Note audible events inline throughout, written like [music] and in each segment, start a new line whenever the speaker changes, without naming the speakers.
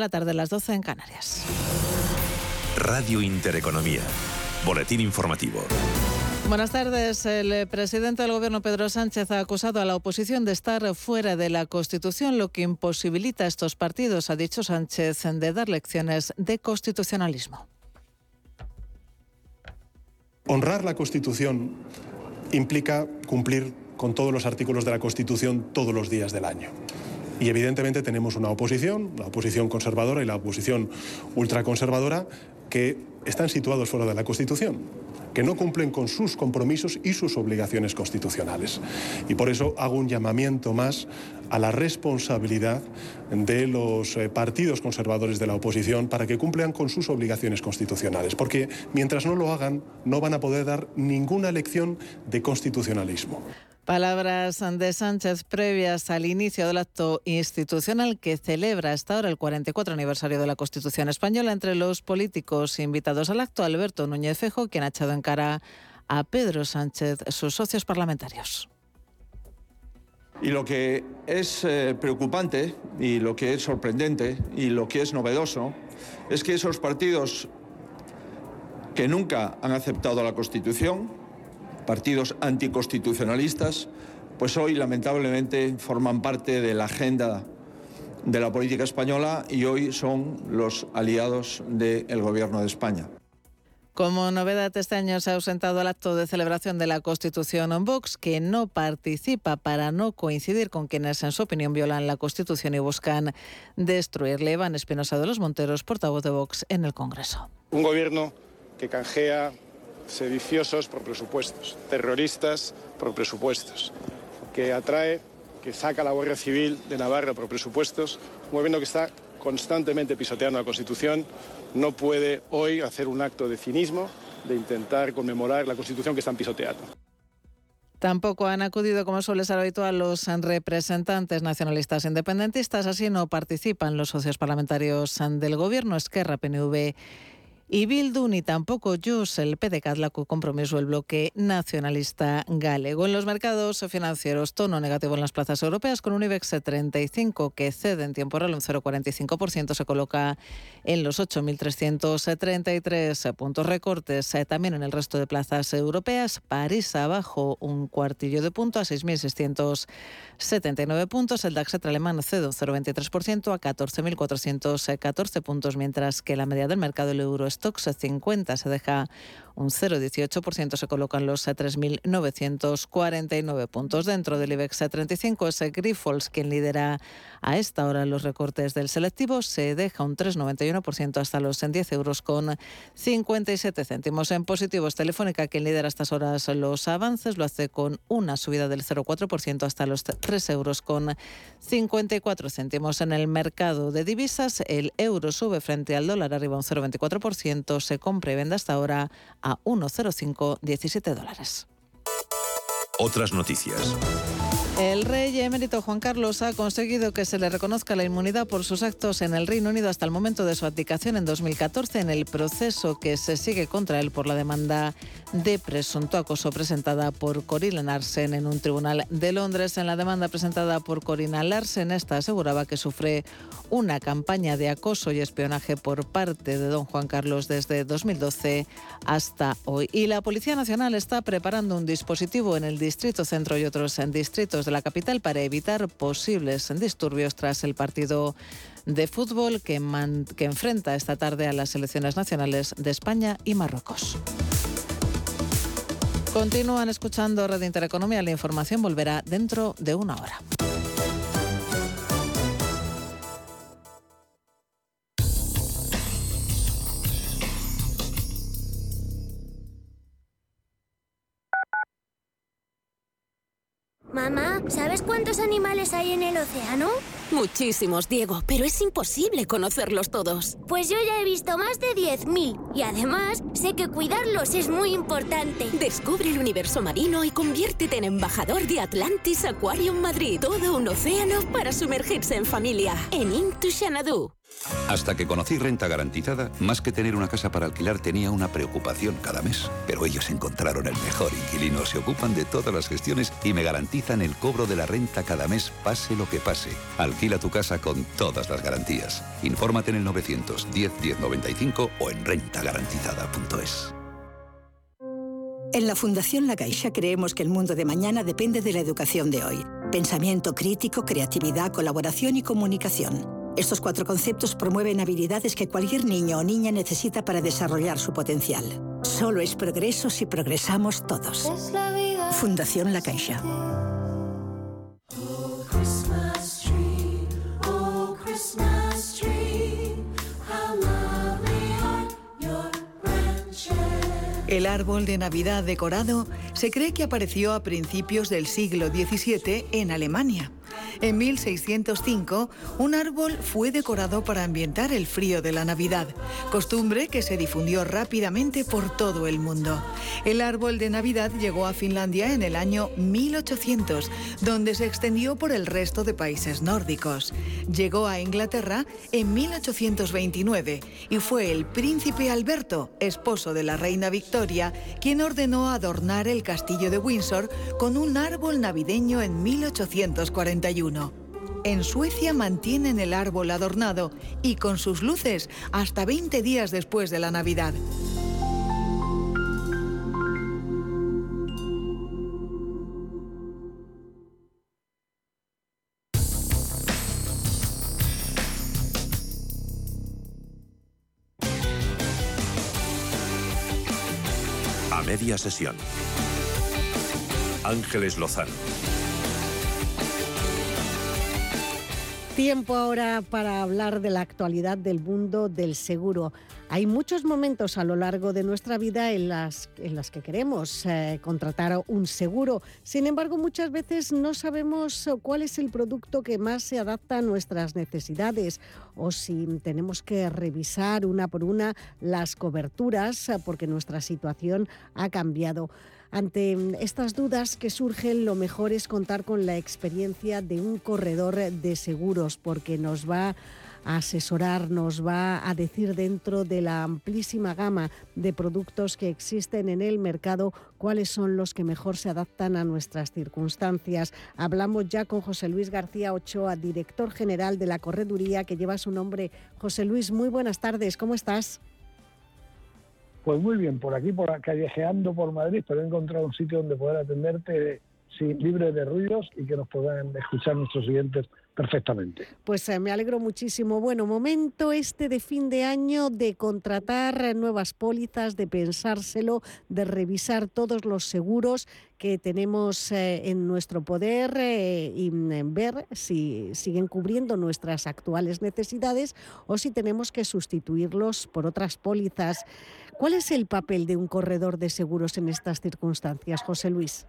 La tarde a las 12 en Canarias.
Radio Intereconomía. Boletín informativo.
Buenas tardes. El presidente del Gobierno, Pedro Sánchez, ha acusado a la oposición de estar fuera de la Constitución, lo que imposibilita a estos partidos, ha dicho Sánchez, de dar lecciones de constitucionalismo.
Honrar la Constitución implica cumplir con todos los artículos de la Constitución todos los días del año. Y evidentemente tenemos una oposición, la oposición conservadora y la oposición ultraconservadora, que están situados fuera de la Constitución, que no cumplen con sus compromisos y sus obligaciones constitucionales. Y por eso hago un llamamiento más a la responsabilidad de los eh, partidos conservadores de la oposición para que cumplan con sus obligaciones constitucionales, porque mientras no lo hagan no van a poder dar ninguna lección de constitucionalismo.
Palabras de Sánchez previas al inicio del acto institucional que celebra hasta ahora el 44 aniversario de la Constitución española. Entre los políticos invitados al acto, Alberto Núñez Fejo, quien ha echado en cara a Pedro Sánchez, sus socios parlamentarios.
Y lo que es eh, preocupante y lo que es sorprendente y lo que es novedoso es que esos partidos que nunca han aceptado la Constitución, partidos anticonstitucionalistas, pues hoy lamentablemente forman parte de la agenda de la política española y hoy son los aliados del Gobierno de España.
Como novedad, este año se ha ausentado al acto de celebración de la Constitución en Vox, que no participa para no coincidir con quienes, en su opinión, violan la Constitución y buscan destruirle. Iván Espinosa de los Monteros, portavoz de Vox en el Congreso.
Un gobierno que canjea sediciosos por presupuestos, terroristas por presupuestos, que atrae, que saca la Guardia Civil de Navarra por presupuestos, un gobierno que está constantemente pisoteando la Constitución, no puede hoy hacer un acto de cinismo de intentar conmemorar la Constitución que están pisoteando.
Tampoco han acudido, como suele ser habitual, los representantes nacionalistas independentistas. Así no participan los socios parlamentarios del Gobierno, Esquerra, PNV y Bildu ni tampoco Jus, el PDCAT, la compromiso el bloque nacionalista galego. En los mercados financieros, tono negativo en las plazas europeas con un IBEX 35 que cede en tiempo real un 0,45%, se coloca en los 8.333 puntos recortes. Eh, también en el resto de plazas europeas, París abajo un cuartillo de punto a 6.679 puntos, el DAX alemán cede un 0,23% a 14.414 puntos, mientras que la media del mercado del euro es Stoxx 50 se deja un 0,18%, se colocan los 3.949 puntos. Dentro del IBEX 35 es Grifols quien lidera a esta hora los recortes del selectivo, se deja un 3,91% hasta los 10 euros con 57 céntimos. En positivos, Telefónica quien lidera a estas horas los avances, lo hace con una subida del 0,4% hasta los 3 euros con 54 céntimos. En el mercado de divisas, el euro sube frente al dólar arriba un 0,24%, se compra y vende hasta ahora 1,0517 dólares.
Otras noticias.
El rey emérito Juan Carlos ha conseguido que se le reconozca la inmunidad por sus actos en el Reino Unido hasta el momento de su abdicación en 2014 en el proceso que se sigue contra él por la demanda de presunto acoso presentada por Corina Larsen en un tribunal de Londres. En la demanda presentada por Corina Larsen, esta aseguraba que sufre una campaña de acoso y espionaje por parte de don Juan Carlos desde 2012 hasta hoy. Y la Policía Nacional está preparando un dispositivo en el Distrito Centro y otros en distritos de la capital para evitar posibles disturbios tras el partido de fútbol que, que enfrenta esta tarde a las selecciones nacionales de España y Marruecos. Continúan escuchando Radio Intereconomía. La información volverá dentro de una hora.
Mamá, ¿sabes cuántos animales hay en el océano?
Muchísimos, Diego, pero es imposible conocerlos todos.
Pues yo ya he visto más de 10.000 y además sé que cuidarlos es muy importante.
Descubre el universo marino y conviértete en embajador de Atlantis Aquarium Madrid. Todo un océano para sumergirse en familia. En Into Xanadu.
Hasta que conocí renta garantizada, más que tener una casa para alquilar tenía una preocupación cada mes. Pero ellos encontraron el mejor inquilino, se ocupan de todas las gestiones y me garantizan el cobro de la renta cada mes, pase lo que pase. Al Alquila tu casa con todas las garantías. Infórmate en el 910 1095 o en rentagarantizada.es.
En la Fundación La Caixa creemos que el mundo de mañana depende de la educación de hoy. Pensamiento crítico, creatividad, colaboración y comunicación. Estos cuatro conceptos promueven habilidades que cualquier niño o niña necesita para desarrollar su potencial. Solo es progreso si progresamos todos. Fundación La Caixa.
El árbol de Navidad decorado se cree que apareció a principios del siglo XVII en Alemania. En 1605, un árbol fue decorado para ambientar el frío de la Navidad, costumbre que se difundió rápidamente por todo el mundo. El árbol de Navidad llegó a Finlandia en el año 1800, donde se extendió por el resto de países nórdicos. Llegó a Inglaterra en 1829 y fue el príncipe Alberto, esposo de la reina Victoria, quien ordenó adornar el castillo de Windsor con un árbol navideño en 1841. En Suecia mantienen el árbol adornado y con sus luces hasta 20 días después de la Navidad.
A media sesión. Ángeles Lozano.
Tiempo ahora para hablar de la actualidad del mundo del seguro. Hay muchos momentos a lo largo de nuestra vida en las, que queremos eh, contratar un seguro. Sin embargo, muchas veces no sabemos cuál es el producto que más se adapta a nuestras necesidades o si tenemos que revisar una por una las coberturas eh, porque nuestra situación ha cambiado. Ante estas dudas que surgen, lo mejor es contar con la experiencia de un corredor de seguros, porque nos va a asesorar, nos va a decir dentro de la amplísima gama de productos que existen en el mercado cuáles son los que mejor se adaptan a nuestras circunstancias. Hablamos ya con José Luis García Ochoa, director general de la correduría que lleva su nombre. José Luis, muy buenas tardes, ¿cómo estás?
Pues muy bien, por aquí, por callejeando por Madrid, pero he encontrado un sitio donde poder atenderte sin, libre de ruidos y que nos puedan escuchar nuestros siguientes perfectamente.
Pues eh, me alegro muchísimo. Bueno, momento este de fin de año de contratar nuevas pólizas, de pensárselo, de revisar todos los seguros que tenemos eh, en nuestro poder eh, y ver si siguen cubriendo nuestras actuales necesidades o si tenemos que sustituirlos por otras pólizas. ¿Cuál es el papel de un corredor de seguros en estas circunstancias, José Luis?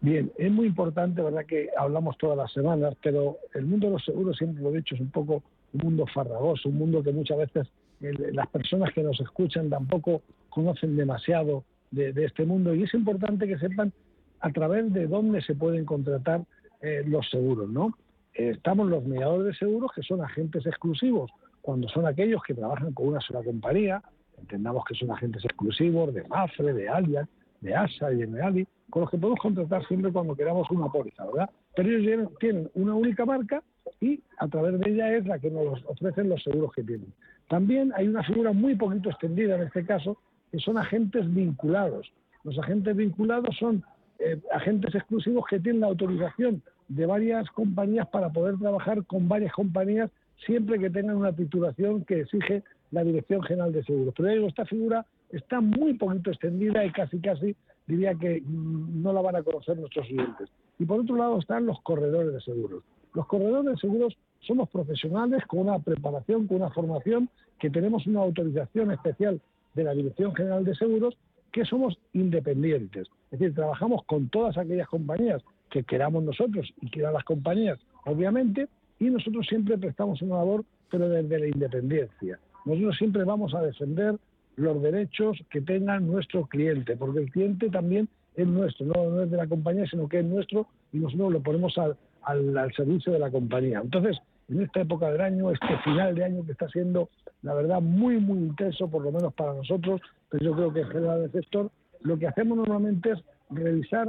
Bien, es muy importante, ¿verdad? Que hablamos todas las semanas, pero el mundo de los seguros, siempre lo he dicho, es un poco un mundo farragoso, un mundo que muchas veces las personas que nos escuchan tampoco conocen demasiado de, este mundo y es importante que sepan a través de dónde se pueden contratar eh, los seguros, ¿no? estamos los mediadores de seguros que son agentes exclusivos, cuando son aquellos que trabajan con una sola compañía, entendamos que son agentes exclusivos de Mafre, de Allianz, de ASA y de Meali, con los que podemos contratar siempre cuando queramos una póliza, ¿verdad? Pero ellos tienen una única marca y a través de ella es la que nos ofrecen los seguros que tienen. También hay una figura muy poquito extendida en este caso, que son agentes vinculados. Los agentes vinculados son eh, agentes exclusivos que tienen la autorización de varias compañías para poder trabajar con varias compañías siempre que tengan una titulación que exige la Dirección General de Seguros. Pero digo, esta figura está muy poquito extendida y casi casi diría que mm, no la van a conocer nuestros clientes. Y por otro lado están los corredores de seguros. Los corredores de seguros somos profesionales con una preparación, con una formación, que tenemos una autorización especial de la Dirección General de Seguros, que somos independientes. Es decir, trabajamos con todas aquellas compañías que queramos nosotros y quieran las compañías, obviamente, y nosotros siempre prestamos una labor, pero desde la independencia. Nosotros siempre vamos a defender los derechos que tenga nuestro cliente, porque el cliente también es nuestro, no, es de la compañía, sino que es nuestro y nosotros lo ponemos al, al, servicio de la compañía. Entonces, en esta época del año, este final de año que está siendo, la verdad, muy, muy intenso, por lo menos para nosotros, pero yo creo que en general el sector, lo que hacemos normalmente es revisar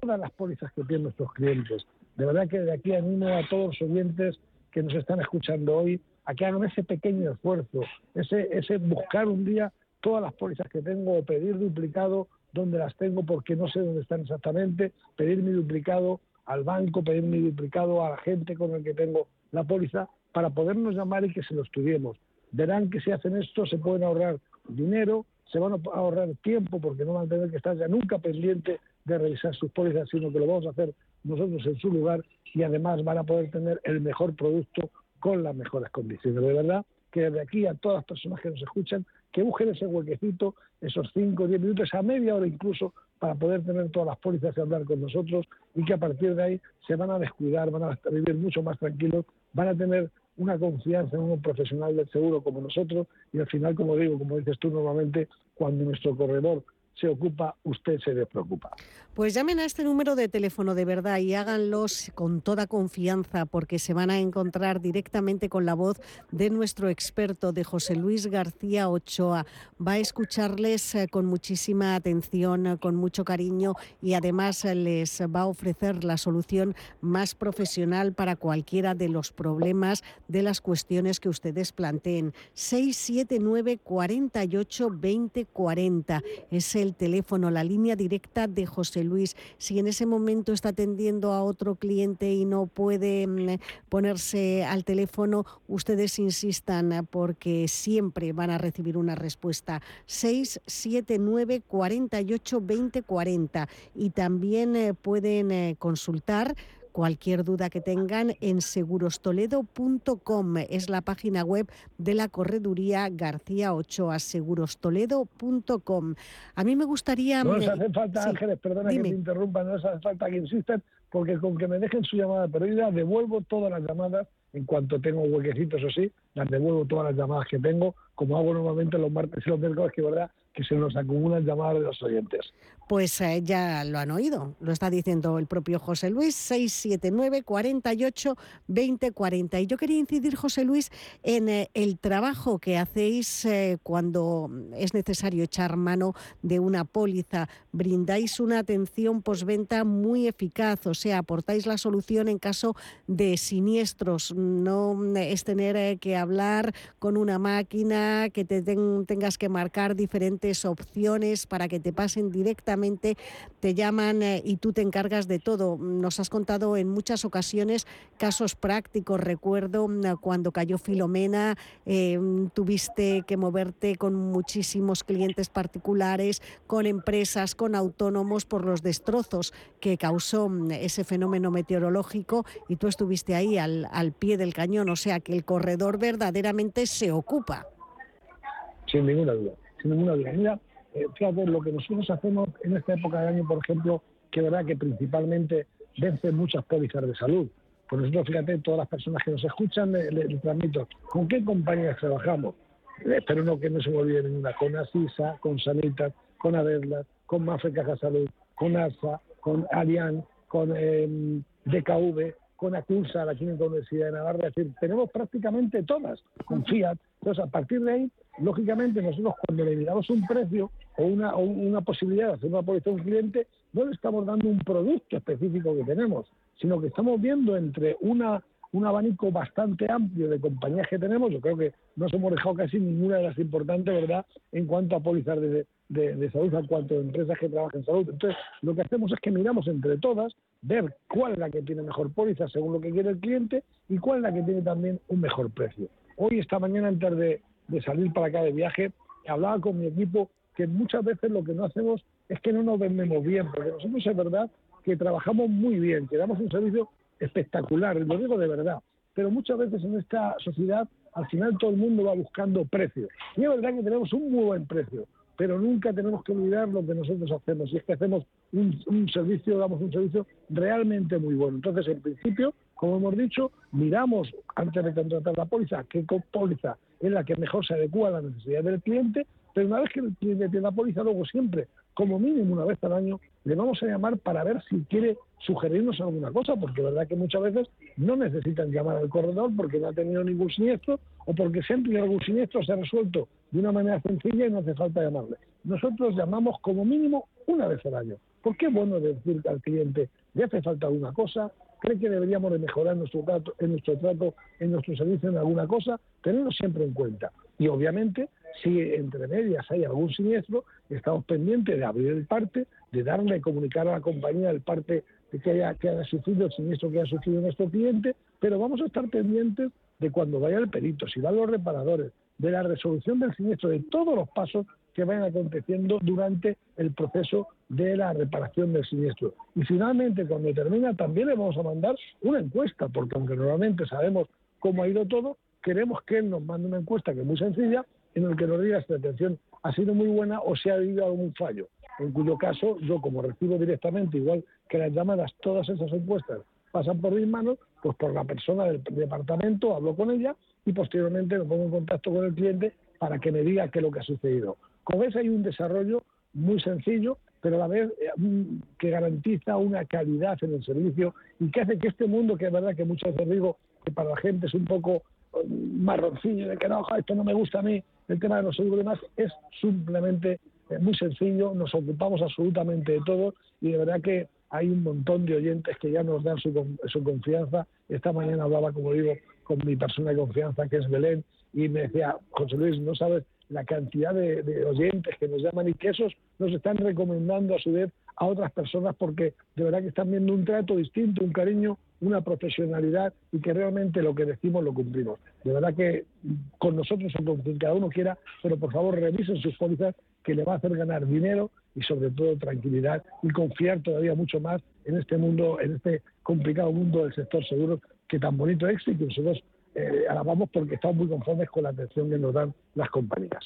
todas las pólizas que tienen nuestros clientes, De verdad que de aquí animo a todos los oyentes que nos están escuchando hoy a que hagan ese pequeño esfuerzo, ese, buscar un día todas las pólizas que tengo o pedir duplicado donde las tengo porque no sé dónde están exactamente, pedir mi duplicado al banco, pedir mi duplicado a la gente con el que tengo la póliza para podernos llamar y que se lo estudiemos. Verán que si hacen esto se pueden ahorrar dinero, se van a ahorrar tiempo porque no van a tener que estar ya nunca pendiente de revisar sus pólizas, sino que lo vamos a hacer nosotros en su lugar y además van a poder tener el mejor producto con las mejores condiciones. De verdad que desde aquí a todas las personas que nos escuchan, que busquen ese huequecito, esos 5 o 10 minutos, a media hora incluso, para poder tener todas las pólizas y hablar con nosotros y que a partir de ahí se van a descuidar, van a vivir mucho más tranquilos, van a tener una confianza en un profesional del seguro como nosotros y al final, como digo, como dices tú normalmente, cuando nuestro corredor se ocupa, usted se despreocupa.
Pues llamen a este número de teléfono de verdad y háganlos con toda confianza porque se van a encontrar directamente con la voz de nuestro experto, de José Luis García Ochoa. Va a escucharles eh, con muchísima atención, con mucho cariño y además eh, les va a ofrecer la solución más profesional para cualquiera de los problemas, de las cuestiones que ustedes planteen. 679 48 20 40 es el teléfono, la línea directa de José Luis. Si en ese momento está atendiendo a otro cliente y no puede mm, ponerse al teléfono, ustedes insistan eh, porque siempre van a recibir una respuesta. 679 48 20 40 y también eh, pueden eh, consultar Cualquier duda que tengan en segurostoledo.com es la página web de la correduría García Ochoa, segurostoledo.com. A mí me gustaría...
No nos hace falta, Ángeles, perdona que te interrumpa, no nos hace falta que insistan, porque con que me dejen su llamada perdida, devuelvo todas las llamadas en cuanto tengo huequecitos o sí, las devuelvo todas las llamadas que tengo, como hago normalmente los martes y los miércoles, que verdad que se nos acumulan llamadas de los oyentes.
Pues eh, ya lo han oído, lo está diciendo el propio José Luis, 679 48 20 40. Y yo quería incidir, José Luis, en eh, el trabajo que hacéis eh, cuando es necesario echar mano de una póliza. Brindáis una atención postventa muy eficaz, o sea, aportáis la solución en caso de siniestros. No es tener que hablar con una máquina, que te tengas que marcar diferentes opciones para que te pasen directamente te llaman eh, y tú te encargas de todo. Nos has contado en muchas ocasiones casos prácticos. Recuerdo mm, cuando cayó Filomena, eh, tuviste que moverte con muchísimos clientes particulares, con empresas, con autónomos por los destrozos que causó mm, ese fenómeno meteorológico y tú estuviste ahí al, al pie del cañón. O sea que el corredor verdaderamente se ocupa.
Sin ninguna duda, sin ninguna duda. Eh, fíjate, lo que nosotros hacemos en esta época del año, por ejemplo, que verdad que principalmente vencen muchas pólizas de salud. Pues nosotros, fíjate, todas las personas que nos escuchan, les, transmito, ¿con qué compañías trabajamos? Eh, espero no que no se me olvide ninguna, con Asisa, con Sanitas, con Averla, con Mafre Caja Salud, con ASA, con Arian, con eh, DKV, con Acunsa, la Química Universidad de Navarra, es decir, tenemos prácticamente todas, con Fiat. Entonces, a partir de ahí, lógicamente, nosotros cuando le damos un precio o una, una posibilidad de hacer una póliza a un cliente, no le estamos dando un producto específico que tenemos, sino que estamos viendo entre una un abanico bastante amplio de compañías que tenemos. Yo creo que no hemos dejado casi ninguna de las importantes, ¿verdad?, en cuanto a pólizas de, de, salud, en cuanto a empresas que trabajan en salud. Entonces, lo que hacemos es que miramos entre todas, ver cuál es la que tiene mejor póliza según lo que quiere el cliente y cuál es la que tiene también un mejor precio. Hoy, esta mañana, antes de, de salir para acá de viaje, hablaba con mi equipo que muchas veces lo que no hacemos es que no nos vendemos bien, porque nosotros es verdad que trabajamos muy bien, que damos un servicio espectacular, lo digo de verdad. Pero muchas veces en esta sociedad, al final todo el mundo va buscando precios. Y es verdad que tenemos un muy buen precio, pero nunca tenemos que olvidar lo que nosotros hacemos. Y es que hacemos un, un servicio, damos un servicio realmente muy bueno. Entonces, en principio, como hemos dicho, miramos antes de contratar la póliza qué póliza es la que mejor se adecua a la necesidad del cliente, pero una vez que el cliente tiene la póliza, luego siempre como mínimo una vez al año, le vamos a llamar para ver si quiere sugerirnos alguna cosa, porque es verdad que muchas veces no necesitan llamar al corredor porque no ha tenido ningún siniestro o porque siempre algún siniestro se ha resuelto de una manera sencilla y no hace falta llamarle. Nosotros llamamos como mínimo una vez al año, porque es bueno decir al cliente le hace falta alguna cosa, cree que deberíamos de mejorar nuestro trato, en nuestro trato, en nuestro servicio en alguna cosa, tenerlo siempre en cuenta. Y obviamente, si entre medias hay algún siniestro, estamos pendientes de abrir el parte, de darle, comunicar a la compañía el parte que que haya sufrido el siniestro que haya sufrido nuestro cliente, pero vamos a estar pendientes de cuando vaya el perito, si van los reparadores, de la resolución del siniestro, de todos los pasos que vayan aconteciendo durante el proceso de la reparación del siniestro. Y finalmente, cuando termina, también le vamos a mandar una encuesta, porque aunque normalmente sabemos cómo ha ido todo, queremos que él nos mande una encuesta que es muy sencilla, en la que nos diga si la atención ha sido muy buena o si ha habido algún fallo. En cuyo caso, yo como recibo directamente, igual que las llamadas, todas esas encuestas pasan por mis manos, pues por la persona del departamento hablo con ella y posteriormente me pongo en contacto con el cliente para que me diga qué es lo que ha sucedido. Con eso hay un desarrollo muy sencillo, pero a la vez eh, que garantiza una calidad en el servicio y que hace que este mundo, que es verdad que muchas veces digo que para la gente es un poco mm, marroncillo, de que no, esto no me gusta a mí, el tema de los seguros y demás, es simplemente eh, muy sencillo, nos ocupamos absolutamente de todo y de verdad que hay un montón de oyentes que ya nos dan su, su confianza. Esta mañana hablaba, como digo, con mi persona de confianza, que es Belén, y me decía, José Luis, no sabes la cantidad de, oyentes que nos llaman y que esos nos están recomendando a su vez a otras personas porque de verdad que están viendo un trato distinto, un cariño, una profesionalidad y que realmente lo que decimos lo cumplimos. De verdad que con nosotros o con quien cada uno quiera, pero por favor revisen sus pólizas que le va a hacer ganar dinero y sobre todo tranquilidad y confiar todavía mucho más en este mundo, en este complicado mundo del sector seguro que tan bonito es y que nosotros eh, alabamos porque estamos muy conformes con la atención que nos dan las compañías.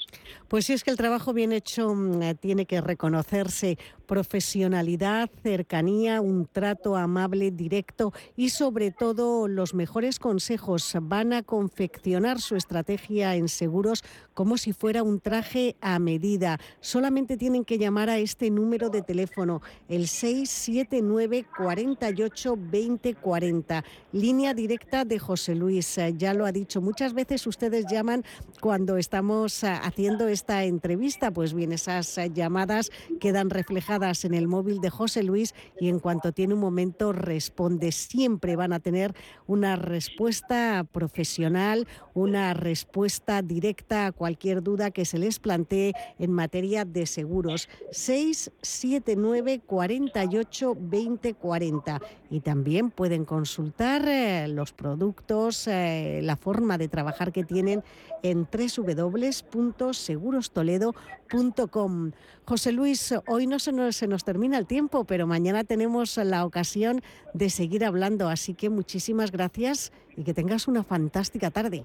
Pues sí, es que el trabajo bien hecho mm, eh, tiene que reconocerse profesionalidad, cercanía, un trato amable, directo y sobre todo los mejores consejos. Van a confeccionar su estrategia en seguros como si fuera un traje a medida. Solamente tienen que llamar a este número de teléfono, el 679 48 20 40, línea directa de José Luis. Ya lo ha dicho, muchas veces ustedes llaman cuando estamos ah, haciendo esta entrevista. Pues bien, esas ah, llamadas quedan reflejadas en el móvil de José Luis y en cuanto tiene un momento responde. Siempre van a tener una respuesta profesional, una respuesta directa a cualquier duda que se les plantee en materia de seguros. 679 48 20 40 y también pueden consultar eh, los productos, eh, la forma de trabajar que tienen en www.segurostoledo.com. José Luis, hoy no se nos, se nos termina el tiempo, pero mañana tenemos la ocasión de seguir hablando, así que muchísimas gracias y que tengas una fantástica tarde.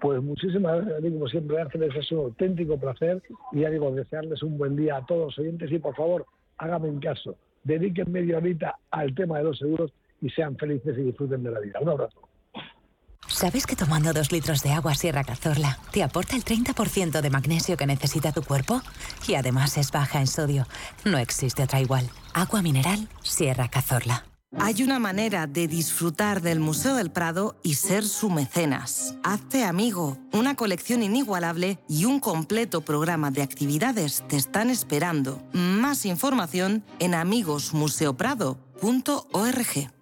Pues muchísimas gracias, como siempre, Ángeles, es un auténtico placer y ya digo, desearles un buen día a todos los oyentes y por favor, háganme en caso, dediquen media horita al tema de los seguros y sean felices y disfruten de la vida. Un abrazo.
¿Sabes que tomando dos litros de agua Sierra Cazorla te aporta el 30% de magnesio que necesita tu cuerpo? Y además es baja en sodio. No existe otra igual. Agua mineral Sierra Cazorla.
Hay una manera de disfrutar del Museo del Prado y ser su mecenas. Hazte amigo. Una colección inigualable y un completo programa de actividades te están esperando. Más información en amigosmuseoprado.org.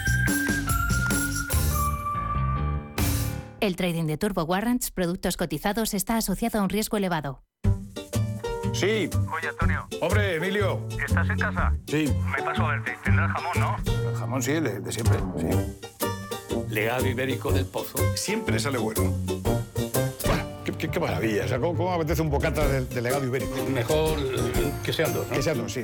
El trading de Turbo Warrants, productos cotizados, está asociado a un riesgo elevado.
Sí.
Oye, Antonio.
Hombre, Emilio.
¿Estás en casa?
Sí.
Me paso a verte. Tendrás jamón, ¿no?
El jamón sí, de, siempre, sí.
Legado ibérico del pozo.
Siempre sale bueno. qué, maravilla. O sea, ¿cómo, ¿cómo, apetece un bocata de, legado ibérico?
Mejor que sean dos, ¿no?
Que sean dos, sí.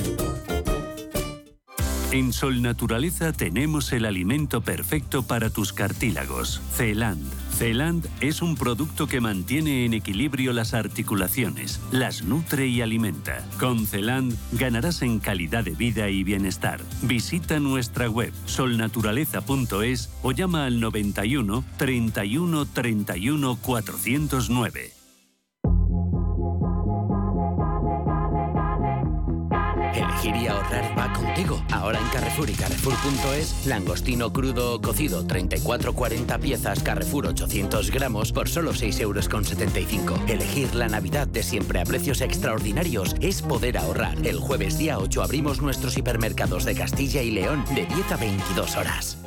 En Sol Naturaleza tenemos el alimento perfecto para tus cartílagos. Celand Celand es un producto que mantiene en equilibrio las articulaciones, las nutre y alimenta. Con Celand ganarás en calidad de vida y bienestar. Visita nuestra web solnaturaleza.es o llama al 91 31 31 409.
Elegir y ahorrar va contigo. Ahora en Carrefour y Carrefour.es, langostino crudo o cocido 34-40 piezas, Carrefour 800 gramos por solo 6,75 euros. Elegir la Navidad de siempre a precios extraordinarios es poder ahorrar. El jueves día 8 abrimos nuestros hipermercados de Castilla y León de 10 a 22 horas.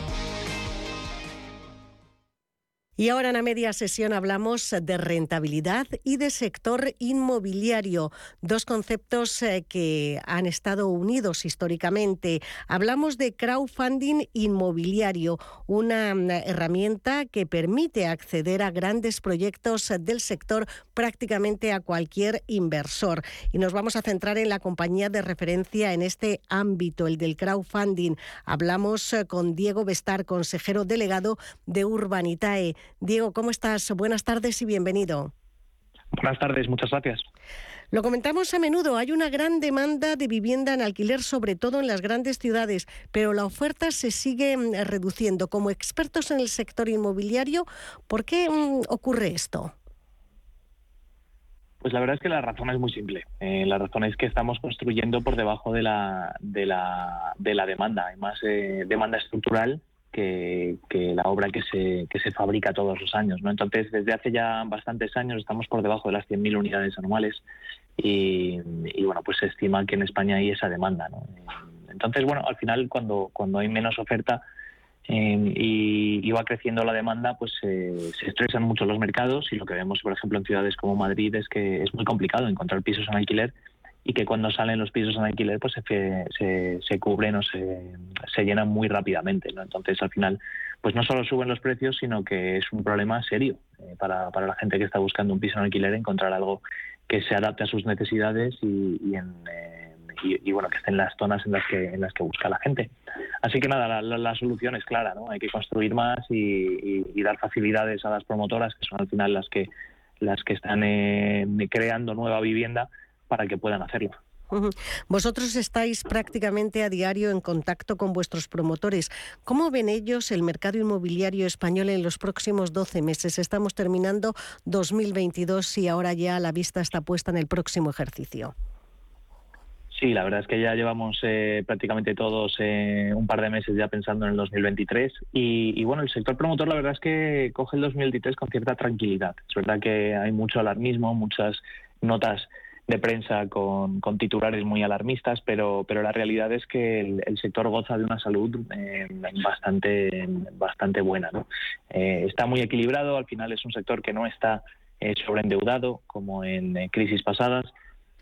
Y ahora en la media sesión hablamos de rentabilidad y de sector inmobiliario, dos conceptos eh, que han estado unidos históricamente. Hablamos de crowdfunding inmobiliario, una mm, herramienta que permite acceder a grandes proyectos del sector prácticamente a cualquier inversor. Y nos vamos a centrar en la compañía de referencia en este ámbito, el del crowdfunding. Hablamos eh, con Diego Bestar, consejero delegado de Urbanitae. Diego, ¿cómo estás? Buenas tardes y bienvenido.
Buenas tardes, muchas gracias.
Lo comentamos a menudo, hay una gran demanda de vivienda en alquiler, sobre todo en las grandes ciudades, pero la oferta se sigue mm, reduciendo. Como expertos en el sector inmobiliario, ¿por qué mm, ocurre esto?
Pues la verdad es que la razón es muy simple. Eh, la razón es que estamos construyendo por debajo de la, de la, de la demanda. Hay más eh, demanda estructural que, la obra que se, que se fabrica todos los años. ¿no? Entonces, desde hace ya bastantes años estamos por debajo de las 100.000 unidades anuales y, bueno, pues se estima que en España hay esa demanda. ¿no? Entonces, bueno, al final cuando, cuando hay menos oferta eh, y, va creciendo la demanda, pues se estresan mucho los mercados y lo que vemos, por ejemplo, en ciudades como Madrid es que es muy complicado encontrar pisos en alquiler y que cuando salen los pisos en alquiler pues se, se, se cubren o se, se, llenan muy rápidamente. ¿no? Entonces al final pues no solo suben los precios, sino que es un problema serio eh, para, para, la gente que está buscando un piso en alquiler encontrar algo que se adapte a sus necesidades y, y en, eh, y, bueno que esté en las zonas en las que en las que busca la gente. Así que nada, la, la, solución es clara, ¿no? Hay que construir más y, y, dar facilidades a las promotoras que son al final las que las que están eh, creando nueva vivienda para que puedan hacerlo.
Vosotros estáis prácticamente a diario en contacto con vuestros promotores. ¿Cómo ven ellos el mercado inmobiliario español en los próximos 12 meses? Estamos terminando 2022 y ahora ya la vista está puesta en el próximo ejercicio.
Sí, la verdad es que ya llevamos eh, prácticamente todos eh, un par de meses ya pensando en el 2023 y, y, bueno, el sector promotor la verdad es que coge el 2023 con cierta tranquilidad. Es verdad que hay mucho alarmismo, muchas notas de prensa con, titulares muy alarmistas, pero, pero la realidad es que el, sector goza de una salud eh, bastante, bastante buena. Eh, está muy equilibrado, al final es un sector que no está eh, sobreendeudado como en crisis pasadas.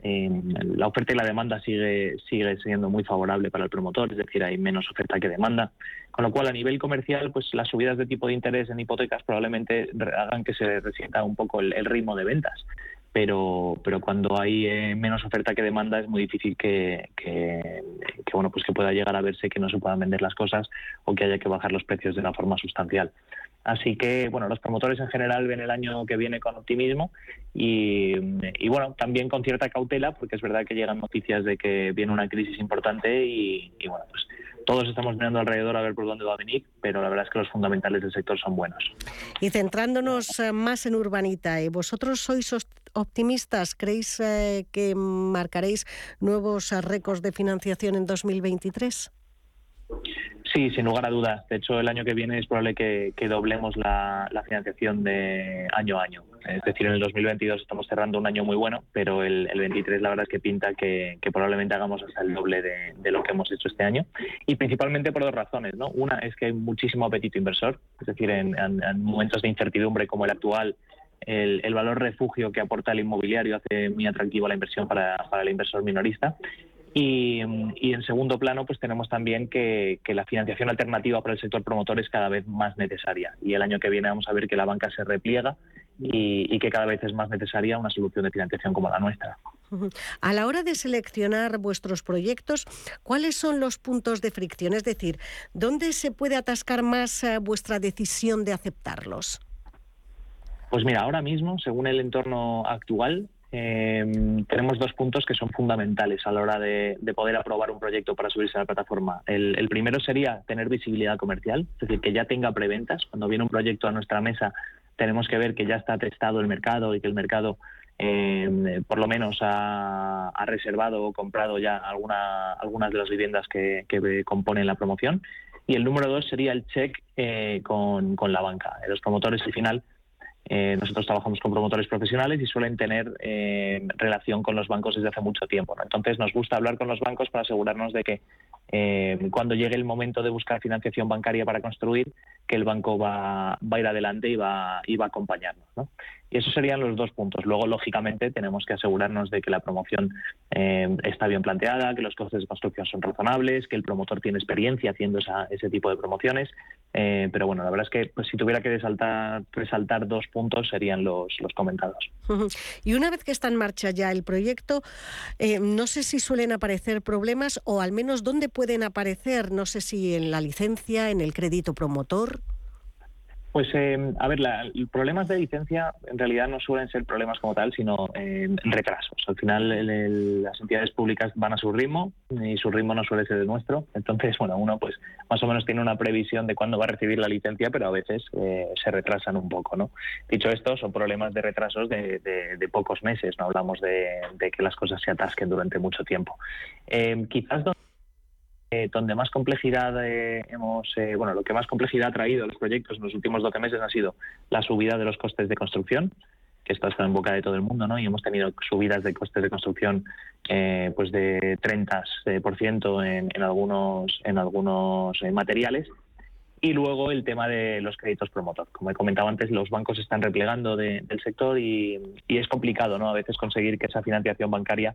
la oferta y la demanda sigue, sigue siendo muy favorable para el promotor, es decir, hay menos oferta que demanda, con lo cual a nivel comercial, pues las subidas de tipo de interés en hipotecas probablemente hagan que se resienta un poco el ritmo de ventas pero pero cuando hay eh, menos oferta que demanda es muy difícil que, que, bueno pues que pueda llegar a verse que no se puedan vender las cosas o que haya que bajar los precios de una forma sustancial. Así que bueno los promotores en general ven el año que viene con optimismo y, y bueno también con cierta cautela porque es verdad que llegan noticias de que viene una crisis importante y, y bueno pues todos estamos mirando alrededor a ver por dónde va a venir, pero la verdad es que los fundamentales del sector son buenos.
Y centrándonos eh, más en Urbanita, ¿vosotros sois optimistas? ¿Creéis eh, que marcaréis nuevos récords de financiación en 2023?
Sí, sin lugar a dudas. De hecho, el año que viene es probable que, doblemos la, financiación de año a año. Es decir, en el 2022 estamos cerrando un año muy bueno, pero el, el 23 la verdad es que pinta que, probablemente hagamos hasta el doble de, lo que hemos hecho este año. Y principalmente por dos razones. ¿no? Una es que hay muchísimo apetito inversor. Es decir, en, momentos de incertidumbre como el actual, el, valor refugio que aporta el inmobiliario hace muy atractivo la inversión para, para el inversor minorista. Y, y, en segundo plano, pues tenemos también que, que, la financiación alternativa para el sector promotor es cada vez más necesaria. Y el año que viene vamos a ver que la banca se repliega y, y que cada vez es más necesaria una solución de financiación como la nuestra. [laughs]
A la hora de seleccionar vuestros proyectos, ¿cuáles son los puntos de fricción? Es decir, ¿dónde se puede atascar más eh, vuestra decisión de aceptarlos?
Pues mira, ahora mismo, según el entorno actual, eh, tenemos dos puntos que son fundamentales a la hora de, de, poder aprobar un proyecto para subirse a la plataforma. El, primero sería tener visibilidad comercial, es decir, que ya tenga preventas. Cuando viene un proyecto a nuestra mesa, tenemos que ver que ya está testado el mercado y que el mercado eh, por lo menos ha, ha, reservado o comprado ya alguna, algunas de las viviendas que, que, componen la promoción. Y el número dos sería el check eh, con, con, la banca. Los promotores al final eh, nosotros trabajamos con promotores profesionales y suelen tener eh, relación con los bancos desde hace mucho tiempo. ¿no? Entonces nos gusta hablar con los bancos para asegurarnos de que eh, cuando llegue el momento de buscar financiación bancaria para construir, que el banco va, va a ir adelante y va, y va a acompañarnos. ¿no? Y esos serían los dos puntos. Luego, lógicamente, tenemos que asegurarnos de que la promoción eh, está bien planteada, que los costes de construcción son razonables, que el promotor tiene experiencia haciendo esa, ese tipo de promociones. Eh, pero bueno, la verdad es que pues, si tuviera que resaltar, dos puntos serían los, los comentados. [laughs]
Y una vez que está en marcha ya el proyecto, eh, no sé si suelen aparecer problemas o al menos dónde pueden aparecer, no sé si en la licencia, en el crédito promotor.
Pues eh, a ver, la, problemas de licencia en realidad no suelen ser problemas como tal, sino eh, retrasos. Al final el, las entidades públicas van a su ritmo y su ritmo no suele ser el nuestro. Entonces, bueno, uno pues más o menos tiene una previsión de cuándo va a recibir la licencia, pero a veces eh, se retrasan un poco, ¿no? Dicho esto, son problemas de retrasos de, de, de pocos meses, no hablamos de, de, que las cosas se atasquen durante mucho tiempo. Eh, quizás eh, donde más complejidad eh, hemos, eh, bueno, lo que más complejidad ha traído los proyectos en los últimos 12 meses ha sido la subida de los costes de construcción, que está en boca de todo el mundo, ¿no? Y hemos tenido subidas de costes de construcción, eh, pues de 30% en, en algunos, en algunos materiales. Y luego el tema de los créditos promotor. Como he comentado antes, los bancos están replegando de, del sector y, y es complicado, ¿no? A veces conseguir que esa financiación bancaria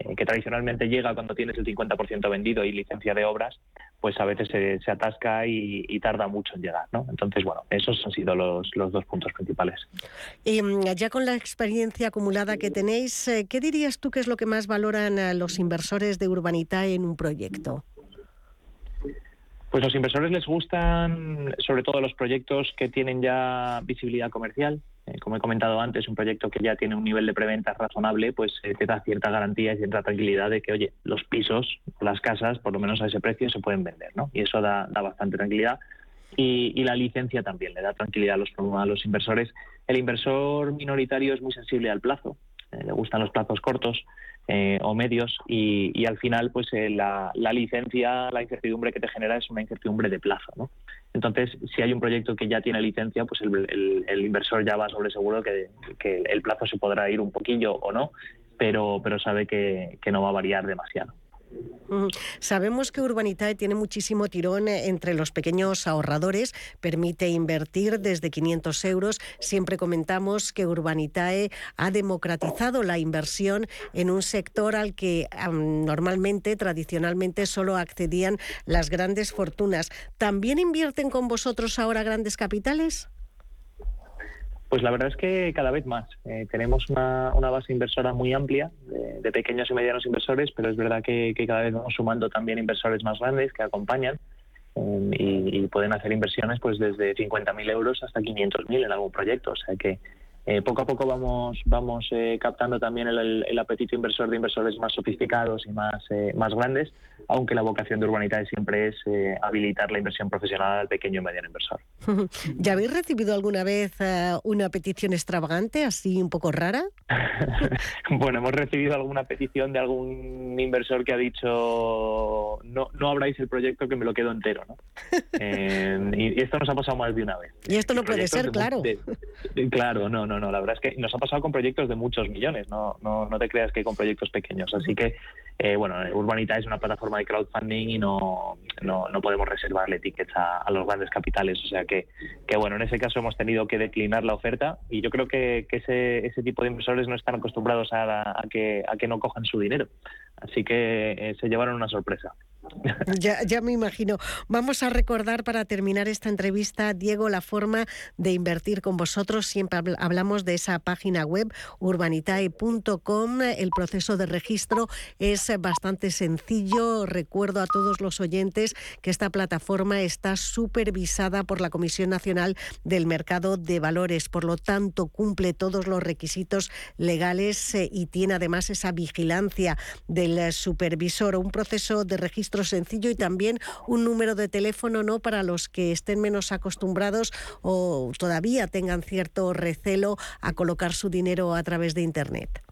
eh, que tradicionalmente llega cuando tienes el 50% vendido y licencia de obras, pues a veces se, atasca y, tarda mucho en llegar. ¿no? Entonces, bueno, esos han sido los, los dos puntos principales.
Y mm, ya con la experiencia acumulada que tenéis, eh, ¿qué dirías tú que es lo que más valoran eh, los inversores de Urbanita en un proyecto?
Pues los inversores les gustan sobre todo los proyectos que tienen ya visibilidad comercial. Eh, como he comentado antes, un proyecto que ya tiene un nivel de preventa razonable, pues eh, te da cierta garantía y cierta tranquilidad de que, oye, los pisos, las casas, por lo menos a ese precio, se pueden vender, ¿no? Y eso da, da bastante tranquilidad. Y, y, la licencia también le da tranquilidad a los, a los inversores. El inversor minoritario es muy sensible al plazo, eh, le gustan los plazos cortos, eh, o medios y, y, al final pues eh, la, la, licencia, la incertidumbre que te genera es una incertidumbre de plazo. ¿no? Entonces, si hay un proyecto que ya tiene licencia, pues el, el, el inversor ya va sobre seguro que, el plazo se podrá ir un poquillo o no, pero, pero sabe que, que no va a variar demasiado.
Sabemos que Urbanitae tiene muchísimo tirón eh, entre los pequeños ahorradores, permite invertir desde 500 euros. Siempre comentamos que Urbanitae ha democratizado la inversión en un sector al que normalmente, tradicionalmente, solo accedían las grandes fortunas. ¿También invierten con vosotros ahora grandes capitales?
Pues la verdad es que cada vez más. Eh, tenemos una, una, base inversora muy amplia de, de, pequeños y medianos inversores, pero es verdad que, cada vez vamos sumando también inversores más grandes que acompañan um, y, pueden hacer inversiones pues desde 50.000 euros hasta 500.000 en algún proyecto. O sea que eh, poco a poco vamos, vamos eh, captando también el, el, apetito inversor de inversores más sofisticados y más, más grandes, aunque la vocación de Urbanitae siempre es eh, habilitar la inversión profesional al pequeño y mediano inversor. [laughs]
¿Ya habéis recibido alguna vez uh, una petición extravagante, así un poco rara? [laughs]
bueno, hemos recibido alguna petición de algún inversor que ha dicho no, no abráis el proyecto que me lo quedo entero. ¿no? [laughs] Eh, y, esto nos ha pasado más de una vez.
Y esto no puede ser,
de,
claro.
De, de, claro, no, no, no. La verdad es que nos ha pasado con proyectos de muchos millones. No, no, no te creas que con proyectos pequeños. Así que eh, bueno, Urbanita es una plataforma de crowdfunding y no, no, no podemos reservarle tickets a, a, los grandes capitales. O sea que, que, bueno, en ese caso hemos tenido que declinar la oferta y yo creo que, que ese, ese tipo de inversores no están acostumbrados a, a, que, a que no cojan su dinero. Así que eh, se llevaron una sorpresa. [laughs]
Ya, ya, me imagino. Vamos a recordar para terminar esta entrevista, Diego, la forma de invertir con vosotros. Siempre hablamos de esa página web, urbanitae.com. El proceso de registro es bastante sencillo. Recuerdo a todos los oyentes que esta plataforma está supervisada por la Comisión Nacional del Mercado de Valores. Por lo tanto, cumple todos los requisitos legales eh, y tiene además esa vigilancia del supervisor. Un proceso de registro sencillo y también un número de teléfono no para los que estén menos acostumbrados o todavía tengan cierto recelo a colocar su dinero a través de internet.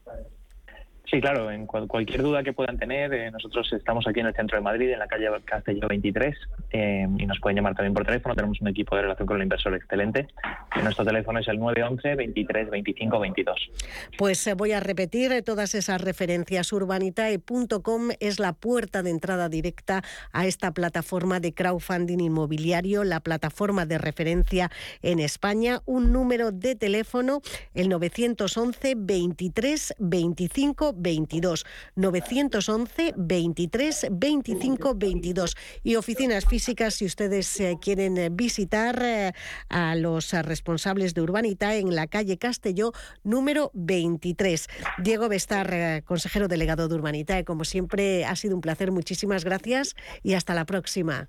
Sí, claro, en cual, cualquier duda que puedan tener, eh, nosotros estamos aquí en el centro de Madrid, en la calle Castelló 23, eh, y nos pueden llamar también por teléfono. Tenemos un equipo de relación con el inversor excelente. Nuestro teléfono es el 911 23 25 22.
Pues eh, voy a repetir todas esas referencias. Urbanitae.com es la puerta de entrada directa a esta plataforma de crowdfunding inmobiliario, la plataforma de referencia en España. Un número de teléfono, el 911 23 25 22. 911 23 25 22. Y oficinas físicas, si ustedes eh, quieren eh, visitar eh, a los responsables de Urbanita en la calle Castelló, número 23. Diego Bestar, consejero delegado de Urbanita, como siempre ha sido un placer. Muchísimas gracias y hasta la próxima.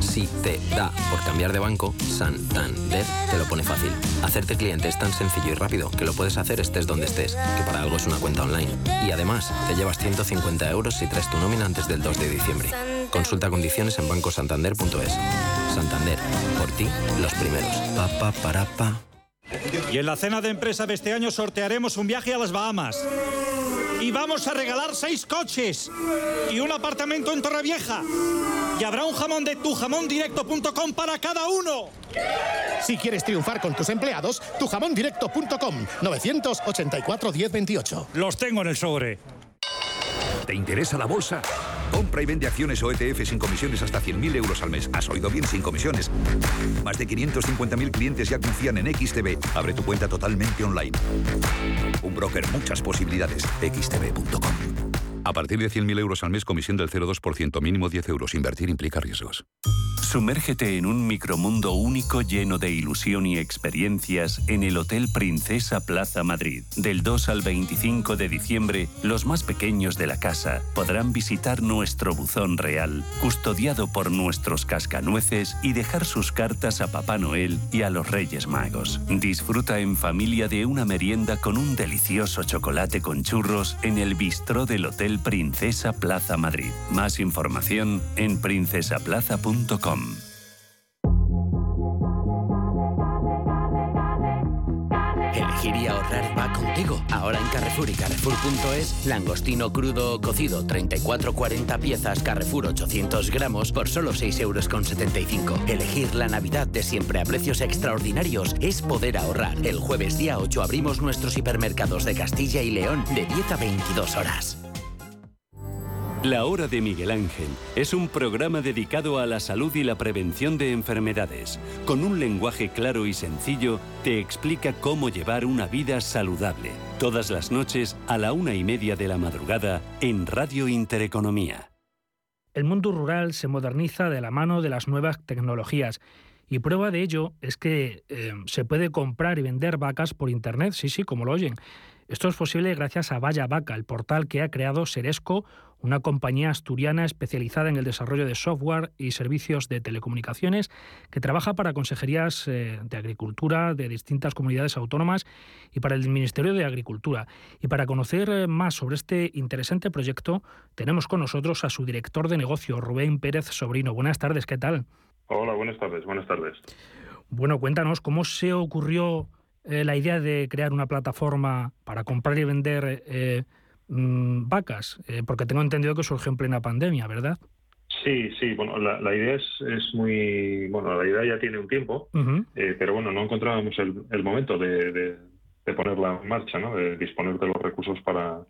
Si te da por cambiar de banco, Santander te lo pone fácil. Hacerte cliente es tan sencillo y rápido que lo puedes hacer estés donde estés, que para algo es una cuenta online. Y además, te llevas 150 euros si traes tu nómina antes del 2 de diciembre. Consulta condiciones en bancosantander.es. Santander, por ti, los primeros. Pa, pa, para, pa.
Y en la cena de empresa de este año sortearemos un viaje a las Bahamas. Y vamos a regalar seis coches y un apartamento en Torrevieja. Y habrá un jamón de tujamondirecto.com para cada uno.
Si quieres triunfar con tus empleados, tujamondirecto.com 984 1028.
Los tengo en el sobre.
¿Te interesa la bolsa? Compra y vende acciones o ETF sin comisiones hasta 100.000 euros al mes. ¿Has oído bien? Sin comisiones. Más de 550.000 clientes ya confían en XTB. Abre tu cuenta totalmente online. Un broker, muchas posibilidades. XTB.com. A partir de 100.000 euros al mes, comisión del 0,2%, mínimo 10 euros. Invertir implica riesgos.
Sumérgete en un micromundo único lleno de ilusión y experiencias en el Hotel Princesa Plaza Madrid. Del 2 al 25 de diciembre, los más pequeños de la casa podrán visitar nuestro buzón real, custodiado por nuestros cascanueces y dejar sus cartas a Papá Noel y a los Reyes Magos. Disfruta en familia de una merienda con un delicioso chocolate con churros en el bistró del Hotel Princesa Plaza Madrid. Más información en princesaplaza.com.
Elegir y ahorrar va contigo. Ahora en Carrefour y Carrefour.es, langostino crudo o cocido 34-40 piezas, Carrefour 800 gramos por solo 6,75 euros. Elegir la Navidad de siempre a precios extraordinarios es poder ahorrar. El jueves día 8 abrimos nuestros hipermercados de Castilla y León de 10 a 22 horas.
La Hora de Miguel Ángel es un programa dedicado a la salud y la prevención de enfermedades. Con un lenguaje claro y sencillo, te explica cómo llevar una vida saludable. Todas las noches a la una y media de la madrugada en Radio Intereconomía.
El mundo rural se moderniza de la mano de las nuevas tecnologías. Y prueba de ello es que eh, se puede comprar y vender vacas por Internet, sí, sí, como lo oyen. Esto es posible gracias a Vaya Vaca, el portal que ha creado Seresco, una compañía asturiana especializada en el desarrollo de software y servicios de telecomunicaciones que trabaja para consejerías eh, de agricultura de distintas comunidades autónomas y para el Ministerio de Agricultura. Y para conocer eh, más sobre este interesante proyecto, tenemos con nosotros a su director de negocio, Rubén Pérez Sobrino. Buenas tardes, ¿qué tal?
Hola, buenas tardes, buenas tardes.
Bueno, cuéntanos cómo se ocurrió eh, la idea de crear una plataforma para comprar y vender eh, mm, vacas, Eh, porque tengo entendido que surgió en plena pandemia, ¿verdad?
Sí, sí, bueno, la, la idea es, es muy, bueno, la idea ya tiene un tiempo, pero bueno, no encontrábamos el, el momento de, de- de ponerla en marcha, ¿no? De disponer de los recursos para,